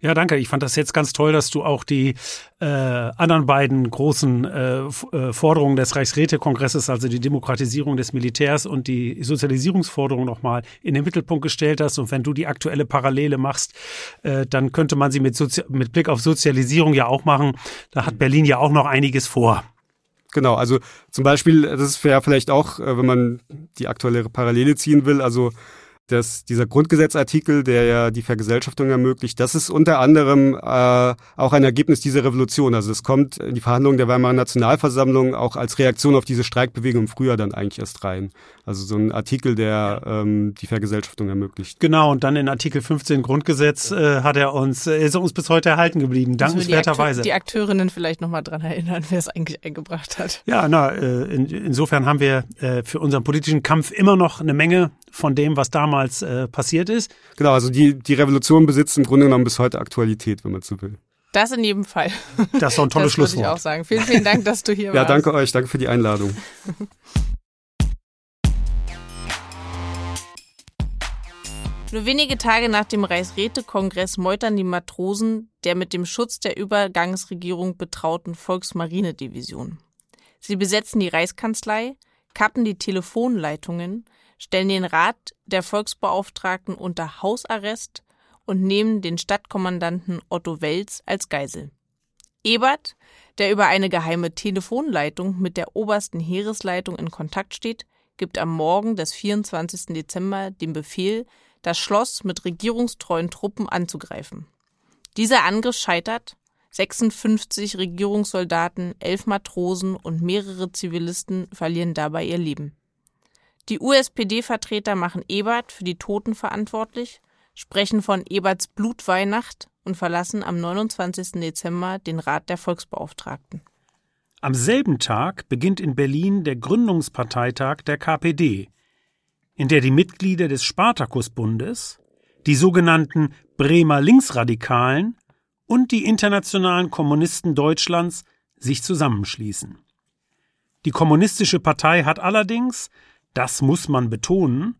Ja, danke. Ich fand das jetzt ganz toll, dass du auch die äh, anderen beiden großen äh, äh, Forderungen des Reichsrätekongresses, also die Demokratisierung des Militärs und die Sozialisierungsforderung nochmal in den Mittelpunkt gestellt hast. Und wenn du die aktuelle Parallele machst, äh, dann könnte man sie mit, Sozi mit Blick auf Sozialisierung ja auch machen. Da hat Berlin ja auch noch einiges vor. Genau, also zum Beispiel, das wäre vielleicht auch, äh, wenn man die aktuelle Parallele ziehen will, also dass dieser Grundgesetzartikel, der ja die Vergesellschaftung ermöglicht, das ist unter anderem äh, auch ein Ergebnis dieser Revolution. Also es kommt in die Verhandlungen der Weimarer Nationalversammlung auch als Reaktion auf diese Streikbewegung im Frühjahr dann eigentlich erst rein. Also so ein Artikel, der ähm, die Vergesellschaftung ermöglicht. Genau, und dann in Artikel 15 Grundgesetz äh, hat er uns, äh, ist uns bis heute erhalten geblieben, dankenswerterweise. Die, Akte die Akteurinnen vielleicht nochmal dran erinnern, wer es eigentlich eingebracht hat. Ja, na, äh, in, insofern haben wir äh, für unseren politischen Kampf immer noch eine Menge von dem, was damals äh, passiert ist. Genau, also die, die Revolution besitzt im Grunde genommen bis heute Aktualität, wenn man so will. Das in jedem Fall. Das ist doch ein tolles das Schlusswort. ich auch sagen. Vielen, vielen Dank, dass du hier ja, warst. Ja, danke euch. Danke für die Einladung. (laughs) Nur wenige Tage nach dem Reichsrätekongress meutern die Matrosen der mit dem Schutz der Übergangsregierung betrauten Volksmarinedivision. Sie besetzen die Reichskanzlei, kappen die Telefonleitungen, stellen den Rat der Volksbeauftragten unter Hausarrest und nehmen den Stadtkommandanten Otto Welz als Geisel. Ebert, der über eine geheime Telefonleitung mit der obersten Heeresleitung in Kontakt steht, gibt am Morgen des 24. Dezember den Befehl, das Schloss mit regierungstreuen Truppen anzugreifen. Dieser Angriff scheitert, 56 Regierungssoldaten, elf Matrosen und mehrere Zivilisten verlieren dabei ihr Leben. Die USPD-Vertreter machen Ebert für die Toten verantwortlich, sprechen von Eberts Blutweihnacht und verlassen am 29. Dezember den Rat der Volksbeauftragten. Am selben Tag beginnt in Berlin der Gründungsparteitag der KPD, in der die Mitglieder des Spartakusbundes, die sogenannten Bremer Linksradikalen und die internationalen Kommunisten Deutschlands sich zusammenschließen. Die Kommunistische Partei hat allerdings, das muss man betonen,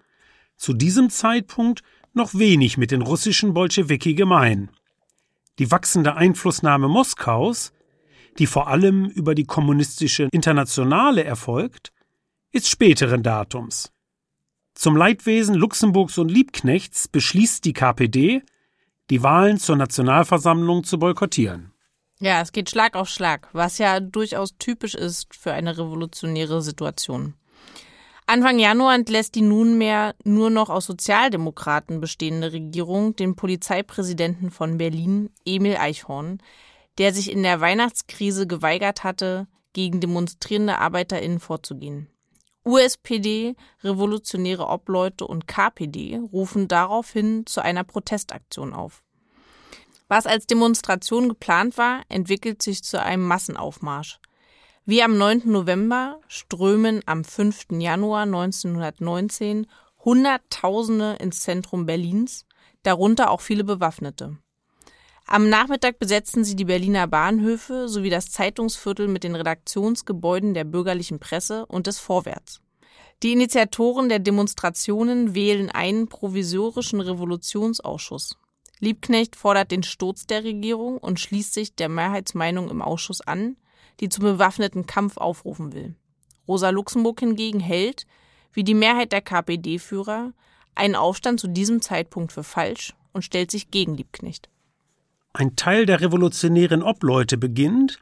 zu diesem Zeitpunkt noch wenig mit den russischen Bolschewiki gemein. Die wachsende Einflussnahme Moskaus, die vor allem über die kommunistische Internationale erfolgt, ist späteren Datums. Zum Leidwesen Luxemburgs und Liebknechts beschließt die KPD, die Wahlen zur Nationalversammlung zu boykottieren. Ja, es geht Schlag auf Schlag, was ja durchaus typisch ist für eine revolutionäre Situation. Anfang Januar entlässt die nunmehr nur noch aus Sozialdemokraten bestehende Regierung den Polizeipräsidenten von Berlin, Emil Eichhorn, der sich in der Weihnachtskrise geweigert hatte, gegen demonstrierende ArbeiterInnen vorzugehen. USPD, Revolutionäre Obleute und KPD rufen daraufhin zu einer Protestaktion auf. Was als Demonstration geplant war, entwickelt sich zu einem Massenaufmarsch. Wie am 9. November strömen am 5. Januar 1919 Hunderttausende ins Zentrum Berlins, darunter auch viele Bewaffnete. Am Nachmittag besetzen sie die Berliner Bahnhöfe sowie das Zeitungsviertel mit den Redaktionsgebäuden der bürgerlichen Presse und des Vorwärts. Die Initiatoren der Demonstrationen wählen einen provisorischen Revolutionsausschuss. Liebknecht fordert den Sturz der Regierung und schließt sich der Mehrheitsmeinung im Ausschuss an, die zum bewaffneten Kampf aufrufen will. Rosa Luxemburg hingegen hält, wie die Mehrheit der KPD-Führer, einen Aufstand zu diesem Zeitpunkt für falsch und stellt sich gegen Liebknecht. Ein Teil der revolutionären Obleute beginnt,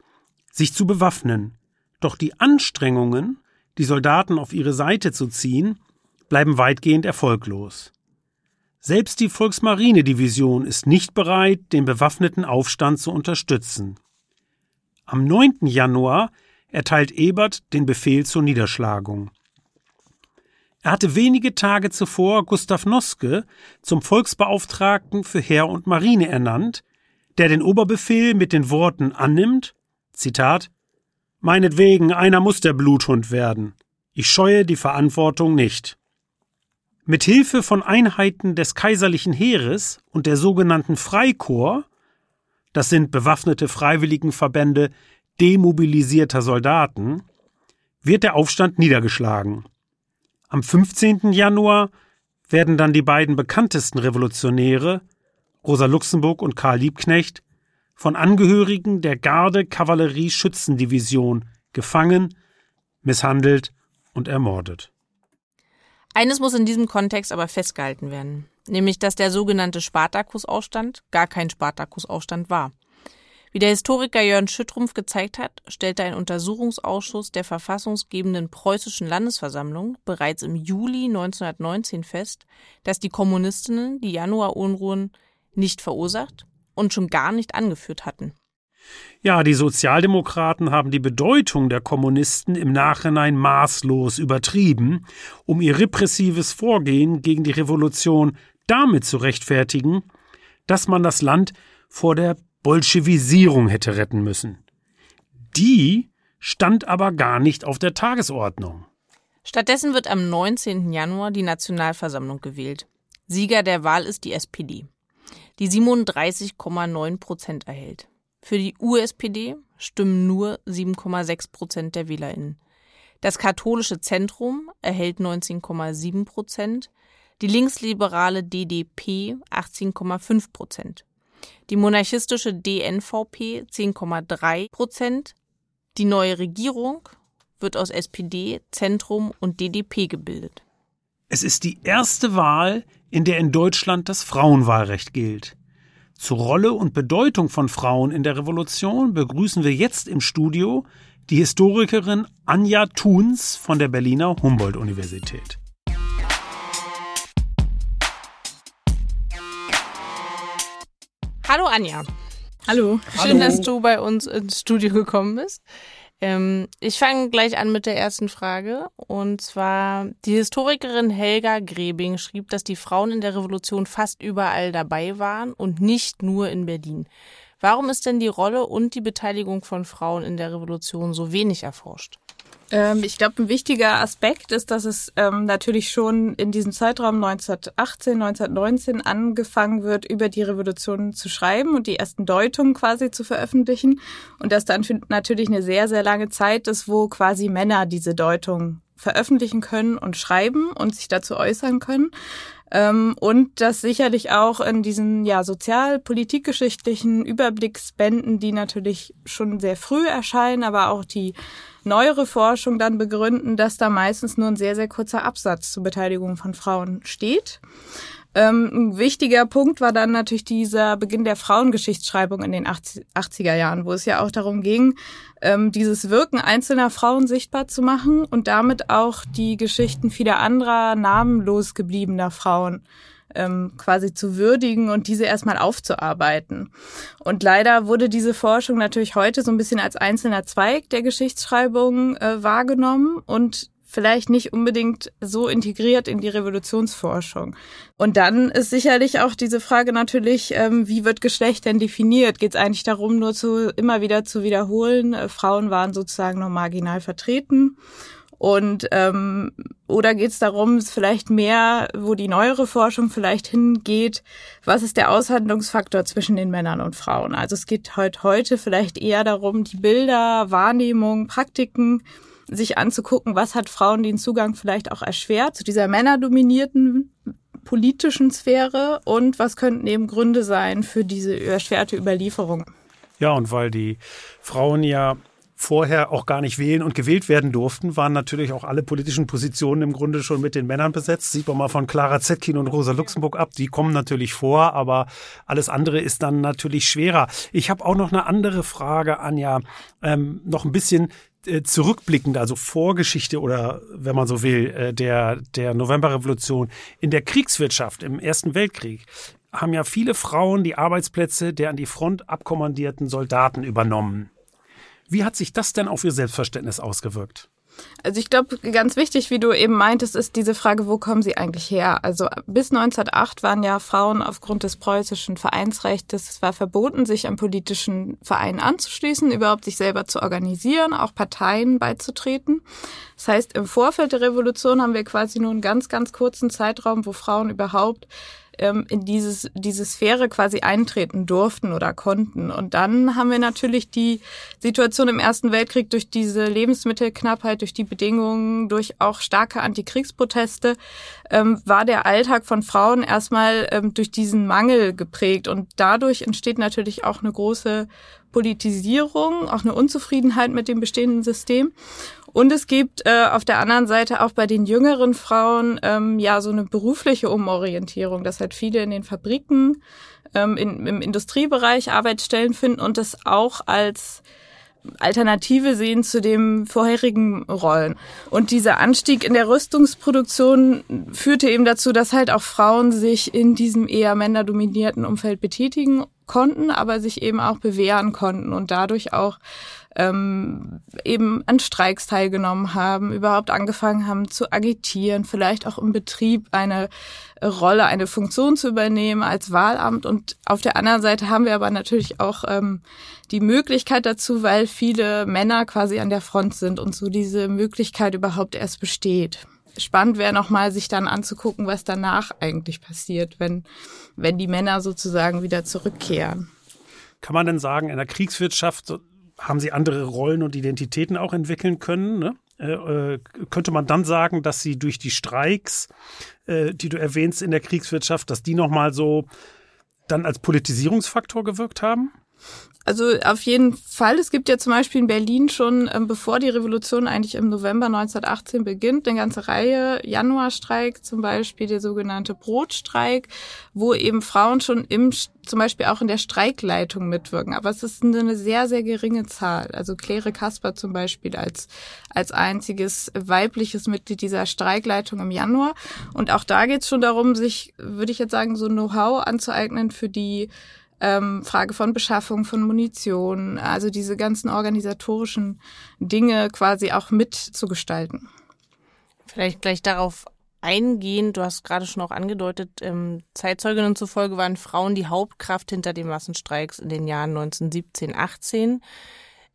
sich zu bewaffnen. Doch die Anstrengungen, die Soldaten auf ihre Seite zu ziehen, bleiben weitgehend erfolglos. Selbst die Volksmarinedivision ist nicht bereit, den bewaffneten Aufstand zu unterstützen. Am 9. Januar erteilt Ebert den Befehl zur Niederschlagung. Er hatte wenige Tage zuvor Gustav Noske zum Volksbeauftragten für Heer und Marine ernannt, der den Oberbefehl mit den Worten annimmt, Zitat, Meinetwegen, einer muss der Bluthund werden. Ich scheue die Verantwortung nicht. Mit Hilfe von Einheiten des kaiserlichen Heeres und der sogenannten Freikorps, das sind bewaffnete Freiwilligenverbände demobilisierter Soldaten, wird der Aufstand niedergeschlagen. Am 15. Januar werden dann die beiden bekanntesten Revolutionäre, Rosa Luxemburg und Karl Liebknecht, von Angehörigen der Garde-Kavallerie-Schützendivision gefangen, misshandelt und ermordet. Eines muss in diesem Kontext aber festgehalten werden, nämlich dass der sogenannte Spartakusaufstand gar kein Spartakusaufstand war. Wie der Historiker Jörn Schüttrumpf gezeigt hat, stellte ein Untersuchungsausschuss der verfassungsgebenden preußischen Landesversammlung bereits im Juli 1919 fest, dass die Kommunistinnen die Januarunruhen nicht verursacht und schon gar nicht angeführt hatten. Ja, die Sozialdemokraten haben die Bedeutung der Kommunisten im Nachhinein maßlos übertrieben, um ihr repressives Vorgehen gegen die Revolution damit zu rechtfertigen, dass man das Land vor der Bolschewisierung hätte retten müssen. Die stand aber gar nicht auf der Tagesordnung. Stattdessen wird am 19. Januar die Nationalversammlung gewählt. Sieger der Wahl ist die SPD die 37,9 Prozent erhält. Für die USPD stimmen nur 7,6 Prozent der WählerInnen. Das katholische Zentrum erhält 19,7 Prozent, die linksliberale DDP 18,5 Prozent, die monarchistische DNVP 10,3 Prozent. Die neue Regierung wird aus SPD, Zentrum und DDP gebildet. Es ist die erste Wahl, in der in Deutschland das Frauenwahlrecht gilt. Zur Rolle und Bedeutung von Frauen in der Revolution begrüßen wir jetzt im Studio die Historikerin Anja Thuns von der Berliner Humboldt-Universität. Hallo Anja. Hallo. Schön, Hallo. dass du bei uns ins Studio gekommen bist. Ähm, ich fange gleich an mit der ersten Frage. Und zwar, die Historikerin Helga Grebing schrieb, dass die Frauen in der Revolution fast überall dabei waren und nicht nur in Berlin. Warum ist denn die Rolle und die Beteiligung von Frauen in der Revolution so wenig erforscht? Ähm, ich glaube, ein wichtiger Aspekt ist, dass es ähm, natürlich schon in diesem Zeitraum 1918, 1919 angefangen wird, über die Revolution zu schreiben und die ersten Deutungen quasi zu veröffentlichen. Und dass dann natürlich eine sehr, sehr lange Zeit ist, wo quasi Männer diese Deutung veröffentlichen können und schreiben und sich dazu äußern können. Ähm, und das sicherlich auch in diesen ja sozial-politikgeschichtlichen Überblicksbänden, die natürlich schon sehr früh erscheinen, aber auch die neuere Forschung dann begründen, dass da meistens nur ein sehr, sehr kurzer Absatz zur Beteiligung von Frauen steht. Ähm, ein wichtiger Punkt war dann natürlich dieser Beginn der Frauengeschichtsschreibung in den 80er Jahren, wo es ja auch darum ging, ähm, dieses Wirken einzelner Frauen sichtbar zu machen und damit auch die Geschichten vieler anderer namenlos gebliebener Frauen ähm, quasi zu würdigen und diese erstmal aufzuarbeiten. Und leider wurde diese Forschung natürlich heute so ein bisschen als einzelner Zweig der Geschichtsschreibung äh, wahrgenommen und vielleicht nicht unbedingt so integriert in die Revolutionsforschung. Und dann ist sicherlich auch diese Frage natürlich, ähm, wie wird Geschlecht denn definiert? Geht es eigentlich darum, nur zu immer wieder zu wiederholen, äh, Frauen waren sozusagen nur marginal vertreten? Und ähm, oder geht es darum, vielleicht mehr, wo die neuere Forschung vielleicht hingeht, was ist der Aushandlungsfaktor zwischen den Männern und Frauen? Also es geht heute heute vielleicht eher darum, die Bilder, Wahrnehmung, Praktiken sich anzugucken, was hat Frauen den Zugang vielleicht auch erschwert zu dieser männerdominierten politischen Sphäre und was könnten eben Gründe sein für diese erschwerte Überlieferung. Ja, und weil die Frauen ja vorher auch gar nicht wählen und gewählt werden durften, waren natürlich auch alle politischen Positionen im Grunde schon mit den Männern besetzt. Sieht man mal von Clara Zetkin und Rosa Luxemburg ab. Die kommen natürlich vor, aber alles andere ist dann natürlich schwerer. Ich habe auch noch eine andere Frage, Anja, ähm, noch ein bisschen zurückblickend, also Vorgeschichte oder wenn man so will, äh, der, der Novemberrevolution in der Kriegswirtschaft im Ersten Weltkrieg haben ja viele Frauen die Arbeitsplätze der an die Front abkommandierten Soldaten übernommen. Wie hat sich das denn auf Ihr Selbstverständnis ausgewirkt? Also ich glaube, ganz wichtig, wie du eben meintest, ist diese Frage, wo kommen sie eigentlich her? Also bis 1908 waren ja Frauen aufgrund des preußischen Vereinsrechts, es war verboten, sich einem politischen Verein anzuschließen, überhaupt sich selber zu organisieren, auch Parteien beizutreten. Das heißt, im Vorfeld der Revolution haben wir quasi nur einen ganz, ganz kurzen Zeitraum, wo Frauen überhaupt ähm, in dieses, diese Sphäre quasi eintreten durften oder konnten. Und dann haben wir natürlich die Situation im Ersten Weltkrieg durch diese Lebensmittelknappheit, durch die Bedingungen, durch auch starke Antikriegsproteste, ähm, war der Alltag von Frauen erstmal ähm, durch diesen Mangel geprägt. Und dadurch entsteht natürlich auch eine große Politisierung, auch eine Unzufriedenheit mit dem bestehenden System. Und es gibt äh, auf der anderen Seite auch bei den jüngeren Frauen ähm, ja so eine berufliche Umorientierung, dass halt viele in den Fabriken, ähm, in, im Industriebereich Arbeitsstellen finden und das auch als Alternative sehen zu dem vorherigen Rollen. Und dieser Anstieg in der Rüstungsproduktion führte eben dazu, dass halt auch Frauen sich in diesem eher männerdominierten Umfeld betätigen konnten, aber sich eben auch bewähren konnten und dadurch auch ähm, eben an Streiks teilgenommen haben, überhaupt angefangen haben zu agitieren, vielleicht auch im Betrieb eine Rolle, eine Funktion zu übernehmen als Wahlamt. Und auf der anderen Seite haben wir aber natürlich auch ähm, die Möglichkeit dazu, weil viele Männer quasi an der Front sind und so diese Möglichkeit überhaupt erst besteht. Spannend wäre nochmal, sich dann anzugucken, was danach eigentlich passiert, wenn, wenn die Männer sozusagen wieder zurückkehren. Kann man denn sagen, in der Kriegswirtschaft haben sie andere Rollen und Identitäten auch entwickeln können. Ne? Äh, äh, könnte man dann sagen, dass sie durch die Streiks, äh, die du erwähnst in der Kriegswirtschaft, dass die nochmal so dann als Politisierungsfaktor gewirkt haben? Also auf jeden Fall. Es gibt ja zum Beispiel in Berlin schon, ähm, bevor die Revolution eigentlich im November 1918 beginnt, eine ganze Reihe Januarstreik, zum Beispiel der sogenannte Brotstreik, wo eben Frauen schon im, zum Beispiel auch in der Streikleitung mitwirken. Aber es ist eine sehr, sehr geringe Zahl. Also Claire Kasper zum Beispiel als, als einziges weibliches Mitglied dieser Streikleitung im Januar. Und auch da geht es schon darum, sich, würde ich jetzt sagen, so Know-how anzueignen für die ähm, Frage von Beschaffung von Munition, also diese ganzen organisatorischen Dinge quasi auch mitzugestalten. Vielleicht gleich darauf eingehen, du hast gerade schon auch angedeutet, ähm, Zeitzeuginnen zufolge waren Frauen die Hauptkraft hinter den Massenstreiks in den Jahren 1917, 18,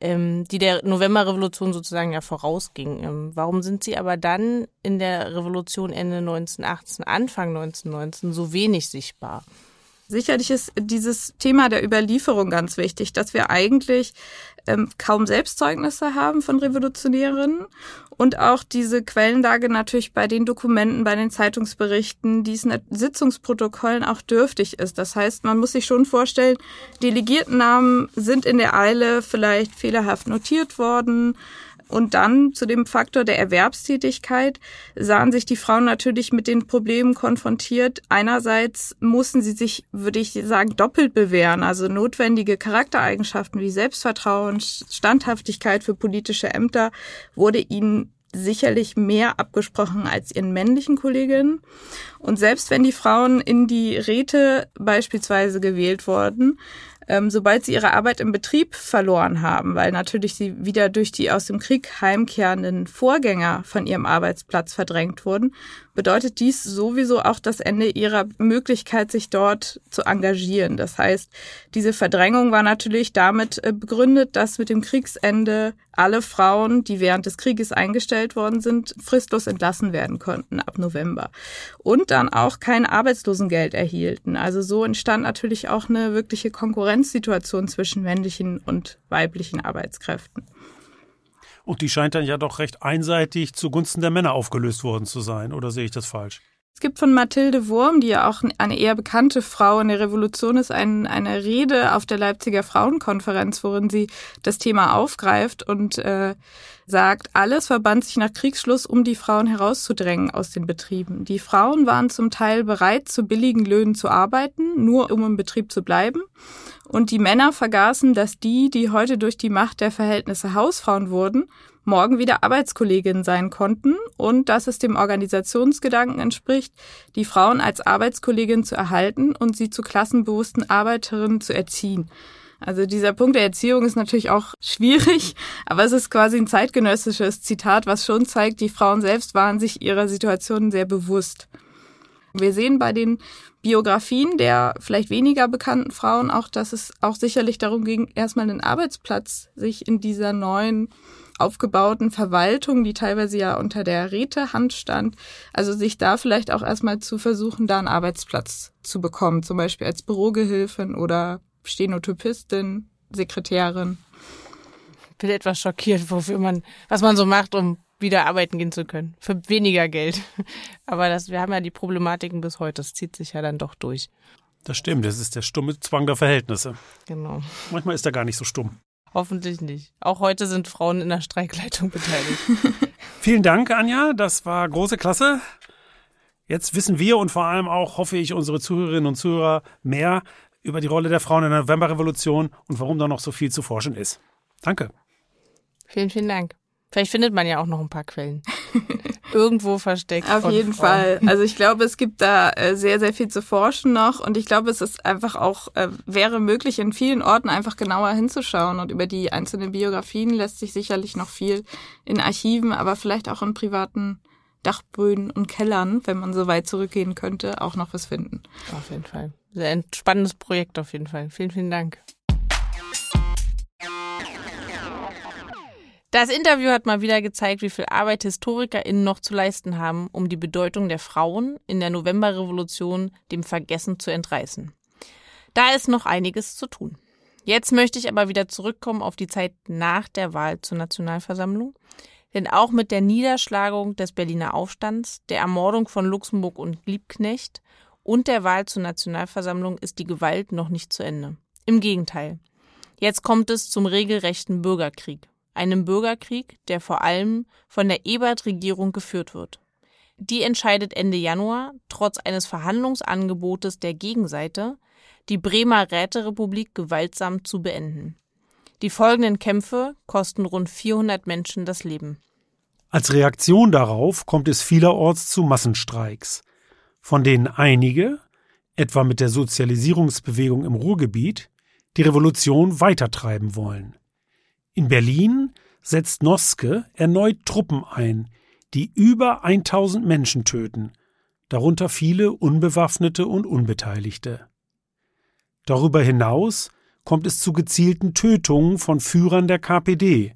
ähm, die der Novemberrevolution sozusagen ja vorausging. Ähm, warum sind sie aber dann in der Revolution Ende 1918, Anfang 1919 so wenig sichtbar? Sicherlich ist dieses Thema der Überlieferung ganz wichtig, dass wir eigentlich ähm, kaum Selbstzeugnisse haben von Revolutionärinnen und auch diese Quellenlage natürlich bei den Dokumenten, bei den Zeitungsberichten, diesen Sitzungsprotokollen auch dürftig ist. Das heißt, man muss sich schon vorstellen, Delegiertennamen sind in der Eile vielleicht fehlerhaft notiert worden und dann zu dem Faktor der Erwerbstätigkeit sahen sich die Frauen natürlich mit den Problemen konfrontiert. Einerseits mussten sie sich, würde ich sagen, doppelt bewähren, also notwendige Charaktereigenschaften wie Selbstvertrauen, Standhaftigkeit für politische Ämter wurde ihnen sicherlich mehr abgesprochen als ihren männlichen Kolleginnen. Und selbst wenn die Frauen in die Räte beispielsweise gewählt wurden, ähm, sobald sie ihre Arbeit im Betrieb verloren haben, weil natürlich sie wieder durch die aus dem Krieg heimkehrenden Vorgänger von ihrem Arbeitsplatz verdrängt wurden, bedeutet dies sowieso auch das Ende ihrer Möglichkeit, sich dort zu engagieren. Das heißt, diese Verdrängung war natürlich damit äh, begründet, dass mit dem Kriegsende alle Frauen, die während des Krieges eingestellt worden sind, fristlos entlassen werden konnten ab November. Und dann auch kein Arbeitslosengeld erhielten. Also so entstand natürlich auch eine wirkliche Konkurrenzsituation zwischen männlichen und weiblichen Arbeitskräften. Und die scheint dann ja doch recht einseitig zugunsten der Männer aufgelöst worden zu sein, oder sehe ich das falsch? Es gibt von Mathilde Wurm, die ja auch eine eher bekannte Frau in der Revolution ist, ein, eine Rede auf der Leipziger Frauenkonferenz, worin sie das Thema aufgreift und äh, sagt, alles verband sich nach Kriegsschluss, um die Frauen herauszudrängen aus den Betrieben. Die Frauen waren zum Teil bereit, zu billigen Löhnen zu arbeiten, nur um im Betrieb zu bleiben. Und die Männer vergaßen, dass die, die heute durch die Macht der Verhältnisse Hausfrauen wurden, morgen wieder Arbeitskolleginnen sein konnten und dass es dem Organisationsgedanken entspricht, die Frauen als Arbeitskollegin zu erhalten und sie zu klassenbewussten Arbeiterinnen zu erziehen. Also dieser Punkt der Erziehung ist natürlich auch (laughs) schwierig, aber es ist quasi ein zeitgenössisches Zitat, was schon zeigt, die Frauen selbst waren sich ihrer Situation sehr bewusst. Wir sehen bei den Biografien der vielleicht weniger bekannten Frauen auch, dass es auch sicherlich darum ging, erstmal einen Arbeitsplatz sich in dieser neuen aufgebauten Verwaltung, die teilweise ja unter der Rätehand stand. Also sich da vielleicht auch erstmal zu versuchen, da einen Arbeitsplatz zu bekommen, zum Beispiel als Bürogehilfin oder Stenotypistin, Sekretärin. Ich bin etwas schockiert, wofür man, was man so macht, um wieder arbeiten gehen zu können. Für weniger Geld. (laughs) Aber das, wir haben ja die Problematiken bis heute. Das zieht sich ja dann doch durch. Das stimmt. Das ist der stumme Zwang der Verhältnisse. Genau. Manchmal ist er gar nicht so stumm. Hoffentlich nicht. Auch heute sind Frauen in der Streikleitung (laughs) beteiligt. (laughs) Vielen Dank, Anja. Das war große Klasse. Jetzt wissen wir und vor allem auch, hoffe ich, unsere Zuhörerinnen und Zuhörer mehr über die Rolle der Frauen in der Novemberrevolution und warum da noch so viel zu forschen ist. Danke. Vielen, vielen Dank. Vielleicht findet man ja auch noch ein paar Quellen. (laughs) Irgendwo versteckt. Auf jeden. Fall. Also ich glaube, es gibt da äh, sehr, sehr viel zu forschen noch und ich glaube, es ist einfach auch, äh, wäre möglich, in vielen Orten einfach genauer hinzuschauen und über die einzelnen Biografien lässt sich sicherlich noch viel in Archiven, aber vielleicht auch in privaten Dachböden und Kellern, wenn man so weit zurückgehen könnte, auch noch was finden. Auf jeden Fall. Sehr ein spannendes Projekt auf jeden Fall. Vielen, vielen Dank. Das Interview hat mal wieder gezeigt, wie viel Arbeit HistorikerInnen noch zu leisten haben, um die Bedeutung der Frauen in der Novemberrevolution dem Vergessen zu entreißen. Da ist noch einiges zu tun. Jetzt möchte ich aber wieder zurückkommen auf die Zeit nach der Wahl zur Nationalversammlung. Denn auch mit der Niederschlagung des Berliner Aufstands, der Ermordung von Luxemburg und Liebknecht und der Wahl zur Nationalversammlung ist die Gewalt noch nicht zu Ende. Im Gegenteil. Jetzt kommt es zum regelrechten Bürgerkrieg einem Bürgerkrieg, der vor allem von der Ebert-Regierung geführt wird. Die entscheidet Ende Januar, trotz eines Verhandlungsangebotes der Gegenseite, die Bremer Räterepublik gewaltsam zu beenden. Die folgenden Kämpfe kosten rund 400 Menschen das Leben. Als Reaktion darauf kommt es vielerorts zu Massenstreiks, von denen einige, etwa mit der Sozialisierungsbewegung im Ruhrgebiet, die Revolution weitertreiben wollen. In Berlin setzt Noske erneut Truppen ein, die über 1000 Menschen töten, darunter viele Unbewaffnete und Unbeteiligte. Darüber hinaus kommt es zu gezielten Tötungen von Führern der KPD,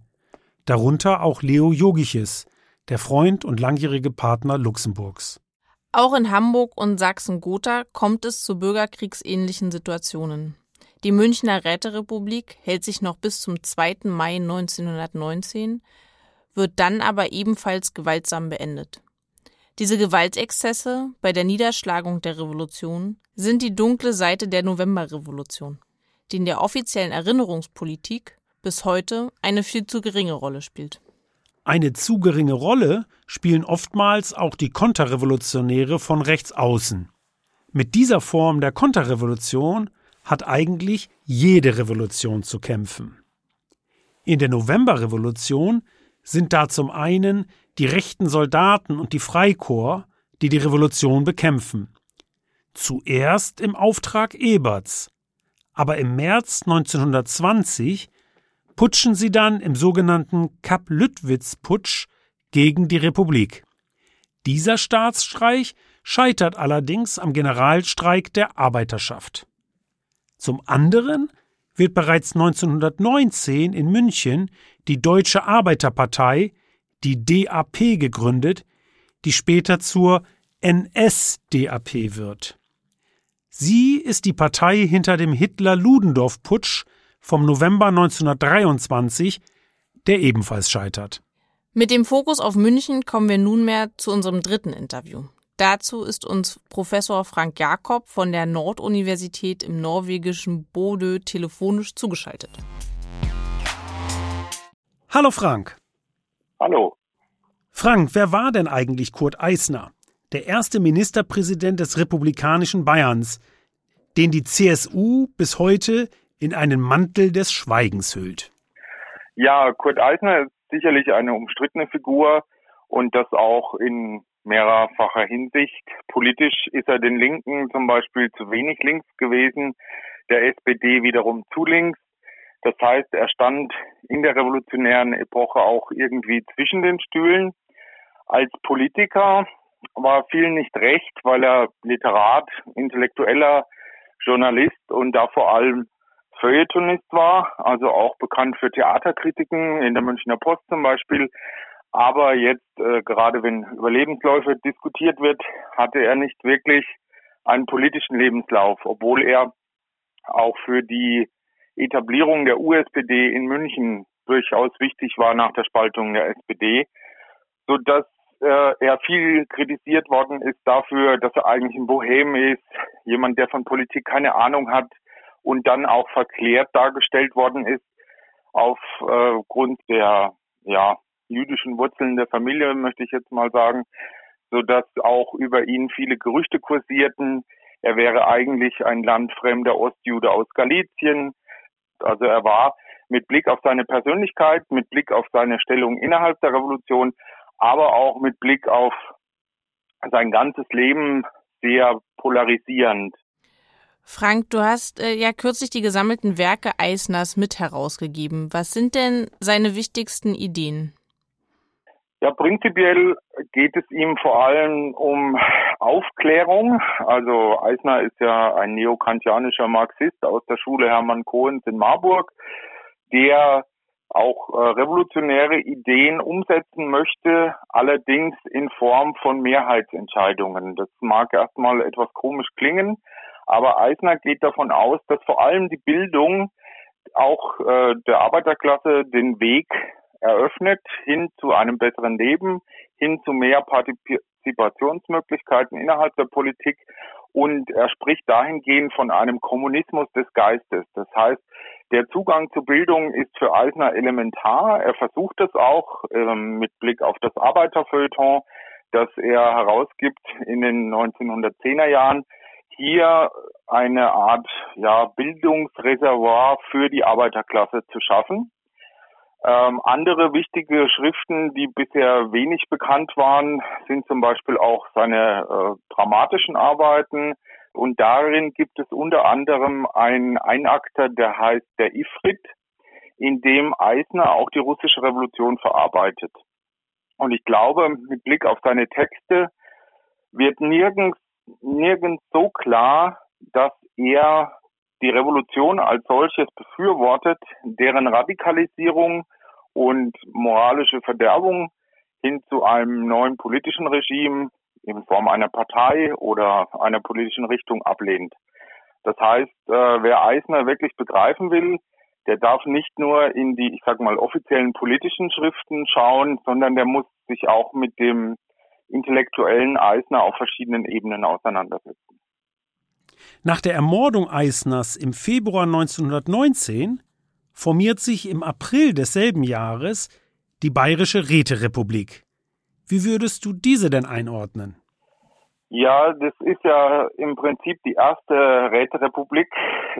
darunter auch Leo Jogiches, der Freund und langjährige Partner Luxemburgs. Auch in Hamburg und Sachsen-Gotha kommt es zu bürgerkriegsähnlichen Situationen. Die Münchner Räterepublik hält sich noch bis zum 2. Mai 1919, wird dann aber ebenfalls gewaltsam beendet. Diese Gewaltexzesse bei der Niederschlagung der Revolution sind die dunkle Seite der Novemberrevolution, die in der offiziellen Erinnerungspolitik bis heute eine viel zu geringe Rolle spielt. Eine zu geringe Rolle spielen oftmals auch die Konterrevolutionäre von rechts außen. Mit dieser Form der Konterrevolution hat eigentlich jede Revolution zu kämpfen. In der Novemberrevolution sind da zum einen die rechten Soldaten und die Freikorps, die die Revolution bekämpfen. Zuerst im Auftrag Eberts, aber im März 1920 putschen sie dann im sogenannten Kapp-Lüttwitz-Putsch gegen die Republik. Dieser Staatsstreich scheitert allerdings am Generalstreik der Arbeiterschaft. Zum anderen wird bereits 1919 in München die Deutsche Arbeiterpartei, die DAP, gegründet, die später zur NSDAP wird. Sie ist die Partei hinter dem Hitler-Ludendorff-Putsch vom November 1923, der ebenfalls scheitert. Mit dem Fokus auf München kommen wir nunmehr zu unserem dritten Interview. Dazu ist uns Professor Frank Jakob von der Norduniversität im norwegischen Bodø telefonisch zugeschaltet. Hallo Frank. Hallo. Frank, wer war denn eigentlich Kurt Eisner? Der erste Ministerpräsident des republikanischen Bayerns, den die CSU bis heute in einen Mantel des Schweigens hüllt. Ja, Kurt Eisner ist sicherlich eine umstrittene Figur und das auch in mehrerfacher Hinsicht. Politisch ist er den Linken zum Beispiel zu wenig links gewesen, der SPD wiederum zu links. Das heißt, er stand in der revolutionären Epoche auch irgendwie zwischen den Stühlen. Als Politiker war vielen nicht recht, weil er Literat, intellektueller Journalist und da vor allem Feuilletonist war, also auch bekannt für Theaterkritiken in der Münchner Post zum Beispiel, aber jetzt, äh, gerade wenn über Lebensläufe diskutiert wird, hatte er nicht wirklich einen politischen Lebenslauf, obwohl er auch für die Etablierung der USPD in München durchaus wichtig war nach der Spaltung der SPD, so dass äh, er viel kritisiert worden ist dafür, dass er eigentlich ein Bohem ist, jemand, der von Politik keine Ahnung hat und dann auch verklärt dargestellt worden ist aufgrund äh, der ja jüdischen Wurzeln der Familie, möchte ich jetzt mal sagen, so dass auch über ihn viele Gerüchte kursierten. Er wäre eigentlich ein landfremder Ostjude aus Galizien. Also er war mit Blick auf seine Persönlichkeit, mit Blick auf seine Stellung innerhalb der Revolution, aber auch mit Blick auf sein ganzes Leben sehr polarisierend. Frank, du hast äh, ja kürzlich die gesammelten Werke Eisners mit herausgegeben. Was sind denn seine wichtigsten Ideen? Ja, prinzipiell geht es ihm vor allem um Aufklärung. Also Eisner ist ja ein neokantianischer Marxist aus der Schule Hermann Kohns in Marburg, der auch äh, revolutionäre Ideen umsetzen möchte, allerdings in Form von Mehrheitsentscheidungen. Das mag erstmal etwas komisch klingen, aber Eisner geht davon aus, dass vor allem die Bildung auch äh, der Arbeiterklasse den Weg eröffnet hin zu einem besseren Leben, hin zu mehr Partizipationsmöglichkeiten innerhalb der Politik und er spricht dahingehend von einem Kommunismus des Geistes. Das heißt, der Zugang zu Bildung ist für Eisner elementar. Er versucht es auch ähm, mit Blick auf das Arbeiterfeuilleton, das er herausgibt in den 1910er Jahren, hier eine Art ja, Bildungsreservoir für die Arbeiterklasse zu schaffen. Ähm, andere wichtige Schriften, die bisher wenig bekannt waren, sind zum Beispiel auch seine äh, dramatischen Arbeiten. Und darin gibt es unter anderem einen Einakter, der heißt der Ifrit, in dem Eisner auch die russische Revolution verarbeitet. Und ich glaube, mit Blick auf seine Texte wird nirgends, nirgends so klar, dass er die Revolution als solches befürwortet, deren Radikalisierung und moralische Verderbung hin zu einem neuen politischen Regime in Form einer Partei oder einer politischen Richtung ablehnt. Das heißt, äh, wer Eisner wirklich begreifen will, der darf nicht nur in die, ich sag mal, offiziellen politischen Schriften schauen, sondern der muss sich auch mit dem intellektuellen Eisner auf verschiedenen Ebenen auseinandersetzen. Nach der Ermordung Eisners im Februar 1919 formiert sich im April desselben Jahres die Bayerische Räterepublik. Wie würdest du diese denn einordnen? Ja, das ist ja im Prinzip die erste Räterepublik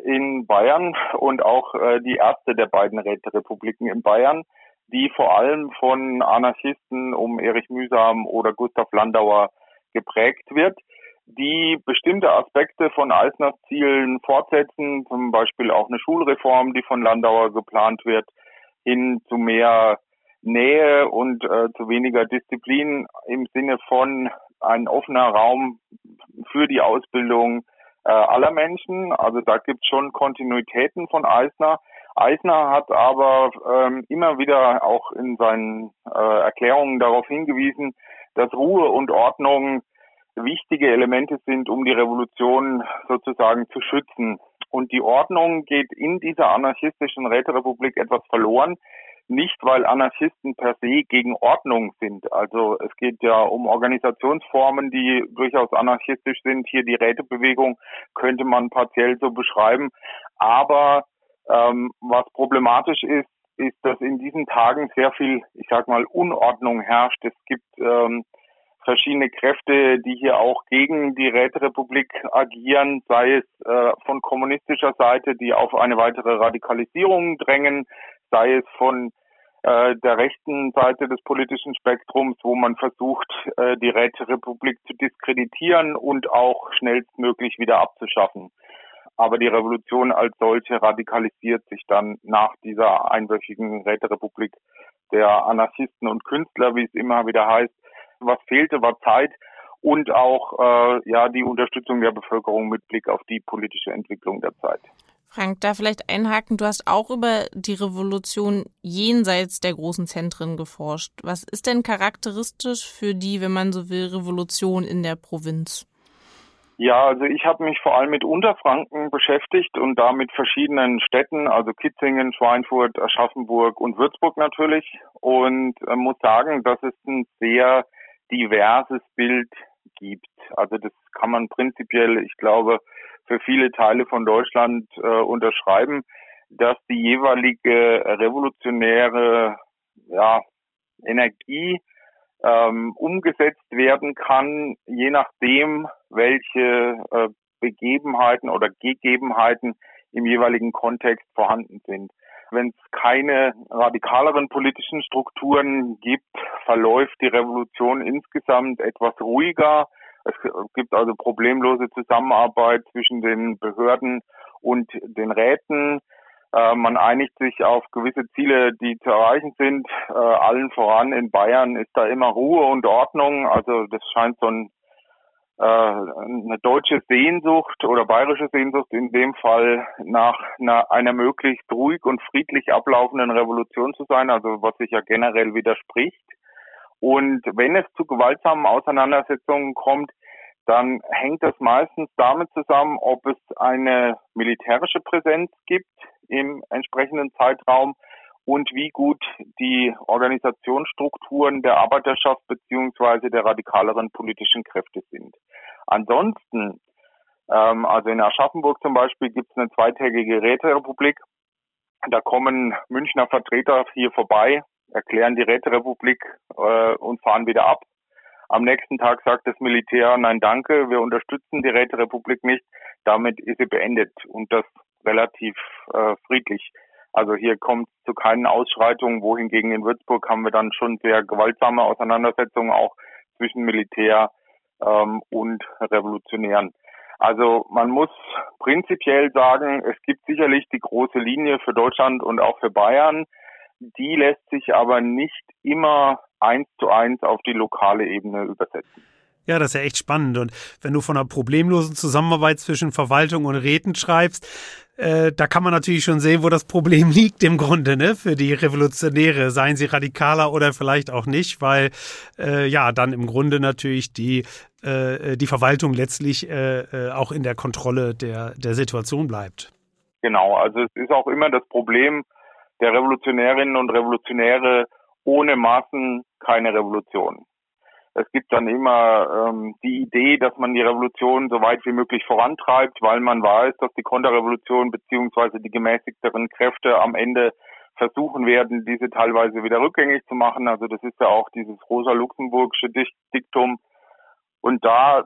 in Bayern und auch äh, die erste der beiden Räterepubliken in Bayern, die vor allem von Anarchisten um Erich Mühsam oder Gustav Landauer geprägt wird. Die bestimmte Aspekte von Eisners Zielen fortsetzen, zum Beispiel auch eine Schulreform, die von Landauer geplant wird, hin zu mehr Nähe und äh, zu weniger Disziplin im Sinne von ein offener Raum für die Ausbildung äh, aller Menschen. Also da gibt es schon Kontinuitäten von Eisner. Eisner hat aber ähm, immer wieder auch in seinen äh, Erklärungen darauf hingewiesen, dass Ruhe und Ordnung wichtige Elemente sind, um die Revolution sozusagen zu schützen. Und die Ordnung geht in dieser anarchistischen Räterepublik etwas verloren. Nicht, weil Anarchisten per se gegen Ordnung sind. Also es geht ja um Organisationsformen, die durchaus anarchistisch sind. Hier die Rätebewegung könnte man partiell so beschreiben. Aber ähm, was problematisch ist, ist, dass in diesen Tagen sehr viel, ich sag mal, Unordnung herrscht. Es gibt ähm, verschiedene Kräfte, die hier auch gegen die Räterepublik agieren, sei es äh, von kommunistischer Seite, die auf eine weitere Radikalisierung drängen, sei es von äh, der rechten Seite des politischen Spektrums, wo man versucht, äh, die Räterepublik zu diskreditieren und auch schnellstmöglich wieder abzuschaffen. Aber die Revolution als solche radikalisiert sich dann nach dieser einwöchigen Räterepublik der Anarchisten und Künstler, wie es immer wieder heißt. Was fehlte, war Zeit und auch äh, ja die Unterstützung der Bevölkerung mit Blick auf die politische Entwicklung der Zeit. Frank, da vielleicht einhaken, du hast auch über die Revolution jenseits der großen Zentren geforscht. Was ist denn charakteristisch für die, wenn man so will, Revolution in der Provinz? Ja, also ich habe mich vor allem mit Unterfranken beschäftigt und da mit verschiedenen Städten, also Kitzingen, Schweinfurt, Aschaffenburg und Würzburg natürlich und äh, muss sagen, dass es ein sehr diverses Bild gibt. Also das kann man prinzipiell, ich glaube, für viele Teile von Deutschland äh, unterschreiben, dass die jeweilige revolutionäre ja, Energie ähm, umgesetzt werden kann, je nachdem, welche äh, Begebenheiten oder Gegebenheiten im jeweiligen Kontext vorhanden sind. Wenn es keine radikaleren politischen Strukturen gibt, verläuft die Revolution insgesamt etwas ruhiger. Es gibt also problemlose Zusammenarbeit zwischen den Behörden und den Räten. Äh, man einigt sich auf gewisse Ziele, die zu erreichen sind. Äh, allen voran in Bayern ist da immer Ruhe und Ordnung. Also das scheint so ein, eine deutsche Sehnsucht oder bayerische Sehnsucht in dem Fall nach einer, einer möglichst ruhig und friedlich ablaufenden Revolution zu sein, also was sich ja generell widerspricht. Und wenn es zu gewaltsamen Auseinandersetzungen kommt, dann hängt das meistens damit zusammen, ob es eine militärische Präsenz gibt im entsprechenden Zeitraum und wie gut die Organisationsstrukturen der Arbeiterschaft beziehungsweise der radikaleren politischen Kräfte sind. Ansonsten, ähm, also in Aschaffenburg zum Beispiel gibt es eine zweitägige Räterepublik. Da kommen Münchner Vertreter hier vorbei, erklären die Räterepublik äh, und fahren wieder ab. Am nächsten Tag sagt das Militär, nein, danke, wir unterstützen die Räterepublik nicht. Damit ist sie beendet und das relativ äh, friedlich. Also hier kommt zu keinen Ausschreitungen, wohingegen in Würzburg haben wir dann schon sehr gewaltsame Auseinandersetzungen auch zwischen Militär ähm, und Revolutionären. Also man muss prinzipiell sagen, es gibt sicherlich die große Linie für Deutschland und auch für Bayern. Die lässt sich aber nicht immer eins zu eins auf die lokale Ebene übersetzen. Ja, das ist ja echt spannend. Und wenn du von einer problemlosen Zusammenarbeit zwischen Verwaltung und Räten schreibst, äh, da kann man natürlich schon sehen, wo das Problem (laughs) liegt im Grunde, ne, für die Revolutionäre, seien sie radikaler oder vielleicht auch nicht, weil äh, ja dann im Grunde natürlich die äh, die Verwaltung letztlich äh, äh, auch in der Kontrolle der der Situation bleibt. Genau, also es ist auch immer das Problem der Revolutionärinnen und Revolutionäre ohne Massen keine Revolution. Es gibt dann immer ähm, die Idee, dass man die Revolution so weit wie möglich vorantreibt, weil man weiß, dass die Konterrevolution beziehungsweise die gemäßigteren Kräfte am Ende versuchen werden, diese teilweise wieder rückgängig zu machen. Also das ist ja auch dieses rosa-luxemburgische Diktum. Und da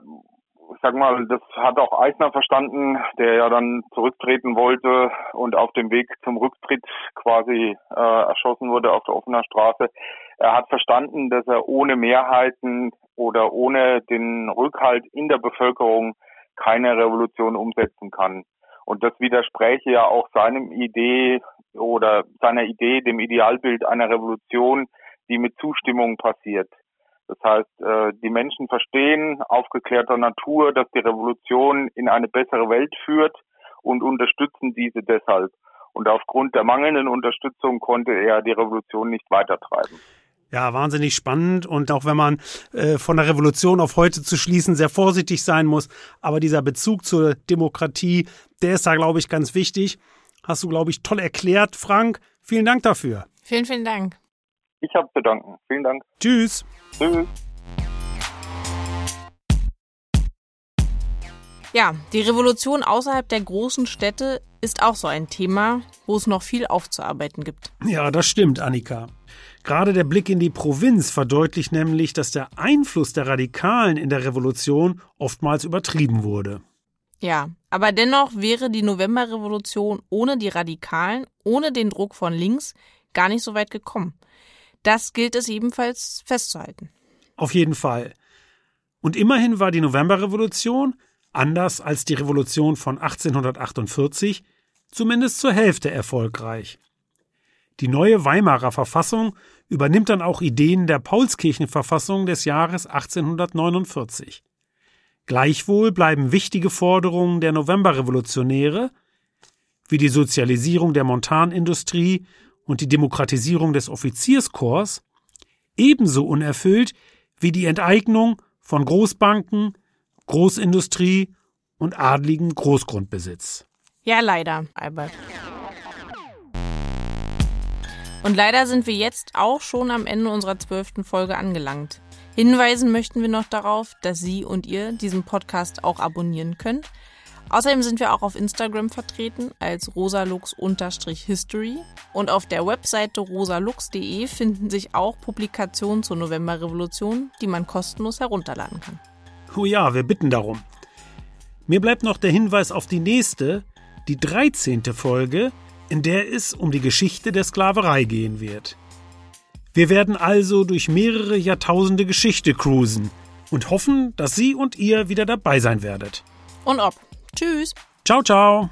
ich sag mal, das hat auch Eisner verstanden, der ja dann zurücktreten wollte und auf dem Weg zum Rücktritt quasi äh, erschossen wurde auf der offener Straße. Er hat verstanden, dass er ohne Mehrheiten oder ohne den Rückhalt in der Bevölkerung keine Revolution umsetzen kann. Und das widerspräche ja auch seinem Idee oder seiner Idee, dem Idealbild einer Revolution, die mit Zustimmung passiert. Das heißt, äh, die Menschen verstehen aufgeklärter Natur, dass die Revolution in eine bessere Welt führt und unterstützen diese deshalb. Und aufgrund der mangelnden Unterstützung konnte er die Revolution nicht weitertreiben. Ja, wahnsinnig spannend und auch wenn man äh, von der Revolution auf heute zu schließen sehr vorsichtig sein muss, aber dieser Bezug zur Demokratie, der ist da, glaube ich, ganz wichtig. Hast du, glaube ich, toll erklärt, Frank. Vielen Dank dafür. Vielen, vielen Dank. Ich habe zu danken. Vielen Dank. Tschüss. Tschüss. Ja, die Revolution außerhalb der großen Städte ist auch so ein Thema, wo es noch viel aufzuarbeiten gibt. Ja, das stimmt, Annika. Gerade der Blick in die Provinz verdeutlicht nämlich, dass der Einfluss der Radikalen in der Revolution oftmals übertrieben wurde. Ja, aber dennoch wäre die Novemberrevolution ohne die Radikalen, ohne den Druck von links gar nicht so weit gekommen. Das gilt es ebenfalls festzuhalten. Auf jeden Fall. Und immerhin war die Novemberrevolution, anders als die Revolution von 1848, zumindest zur Hälfte erfolgreich. Die neue Weimarer Verfassung übernimmt dann auch Ideen der Paulskirchenverfassung des Jahres 1849. Gleichwohl bleiben wichtige Forderungen der Novemberrevolutionäre, wie die Sozialisierung der Montanindustrie und die Demokratisierung des Offizierskorps, ebenso unerfüllt wie die Enteignung von Großbanken, Großindustrie und adligen Großgrundbesitz. Ja, leider, Albert. Und leider sind wir jetzt auch schon am Ende unserer zwölften Folge angelangt. Hinweisen möchten wir noch darauf, dass Sie und ihr diesen Podcast auch abonnieren könnt. Außerdem sind wir auch auf Instagram vertreten als rosalux-history und auf der Webseite rosalux.de finden sich auch Publikationen zur Novemberrevolution, die man kostenlos herunterladen kann. Oh ja, wir bitten darum. Mir bleibt noch der Hinweis auf die nächste, die 13. Folge, in der es um die Geschichte der Sklaverei gehen wird. Wir werden also durch mehrere Jahrtausende Geschichte cruisen und hoffen, dass Sie und ihr wieder dabei sein werdet. Und ob. Tschüss. Ciao, ciao.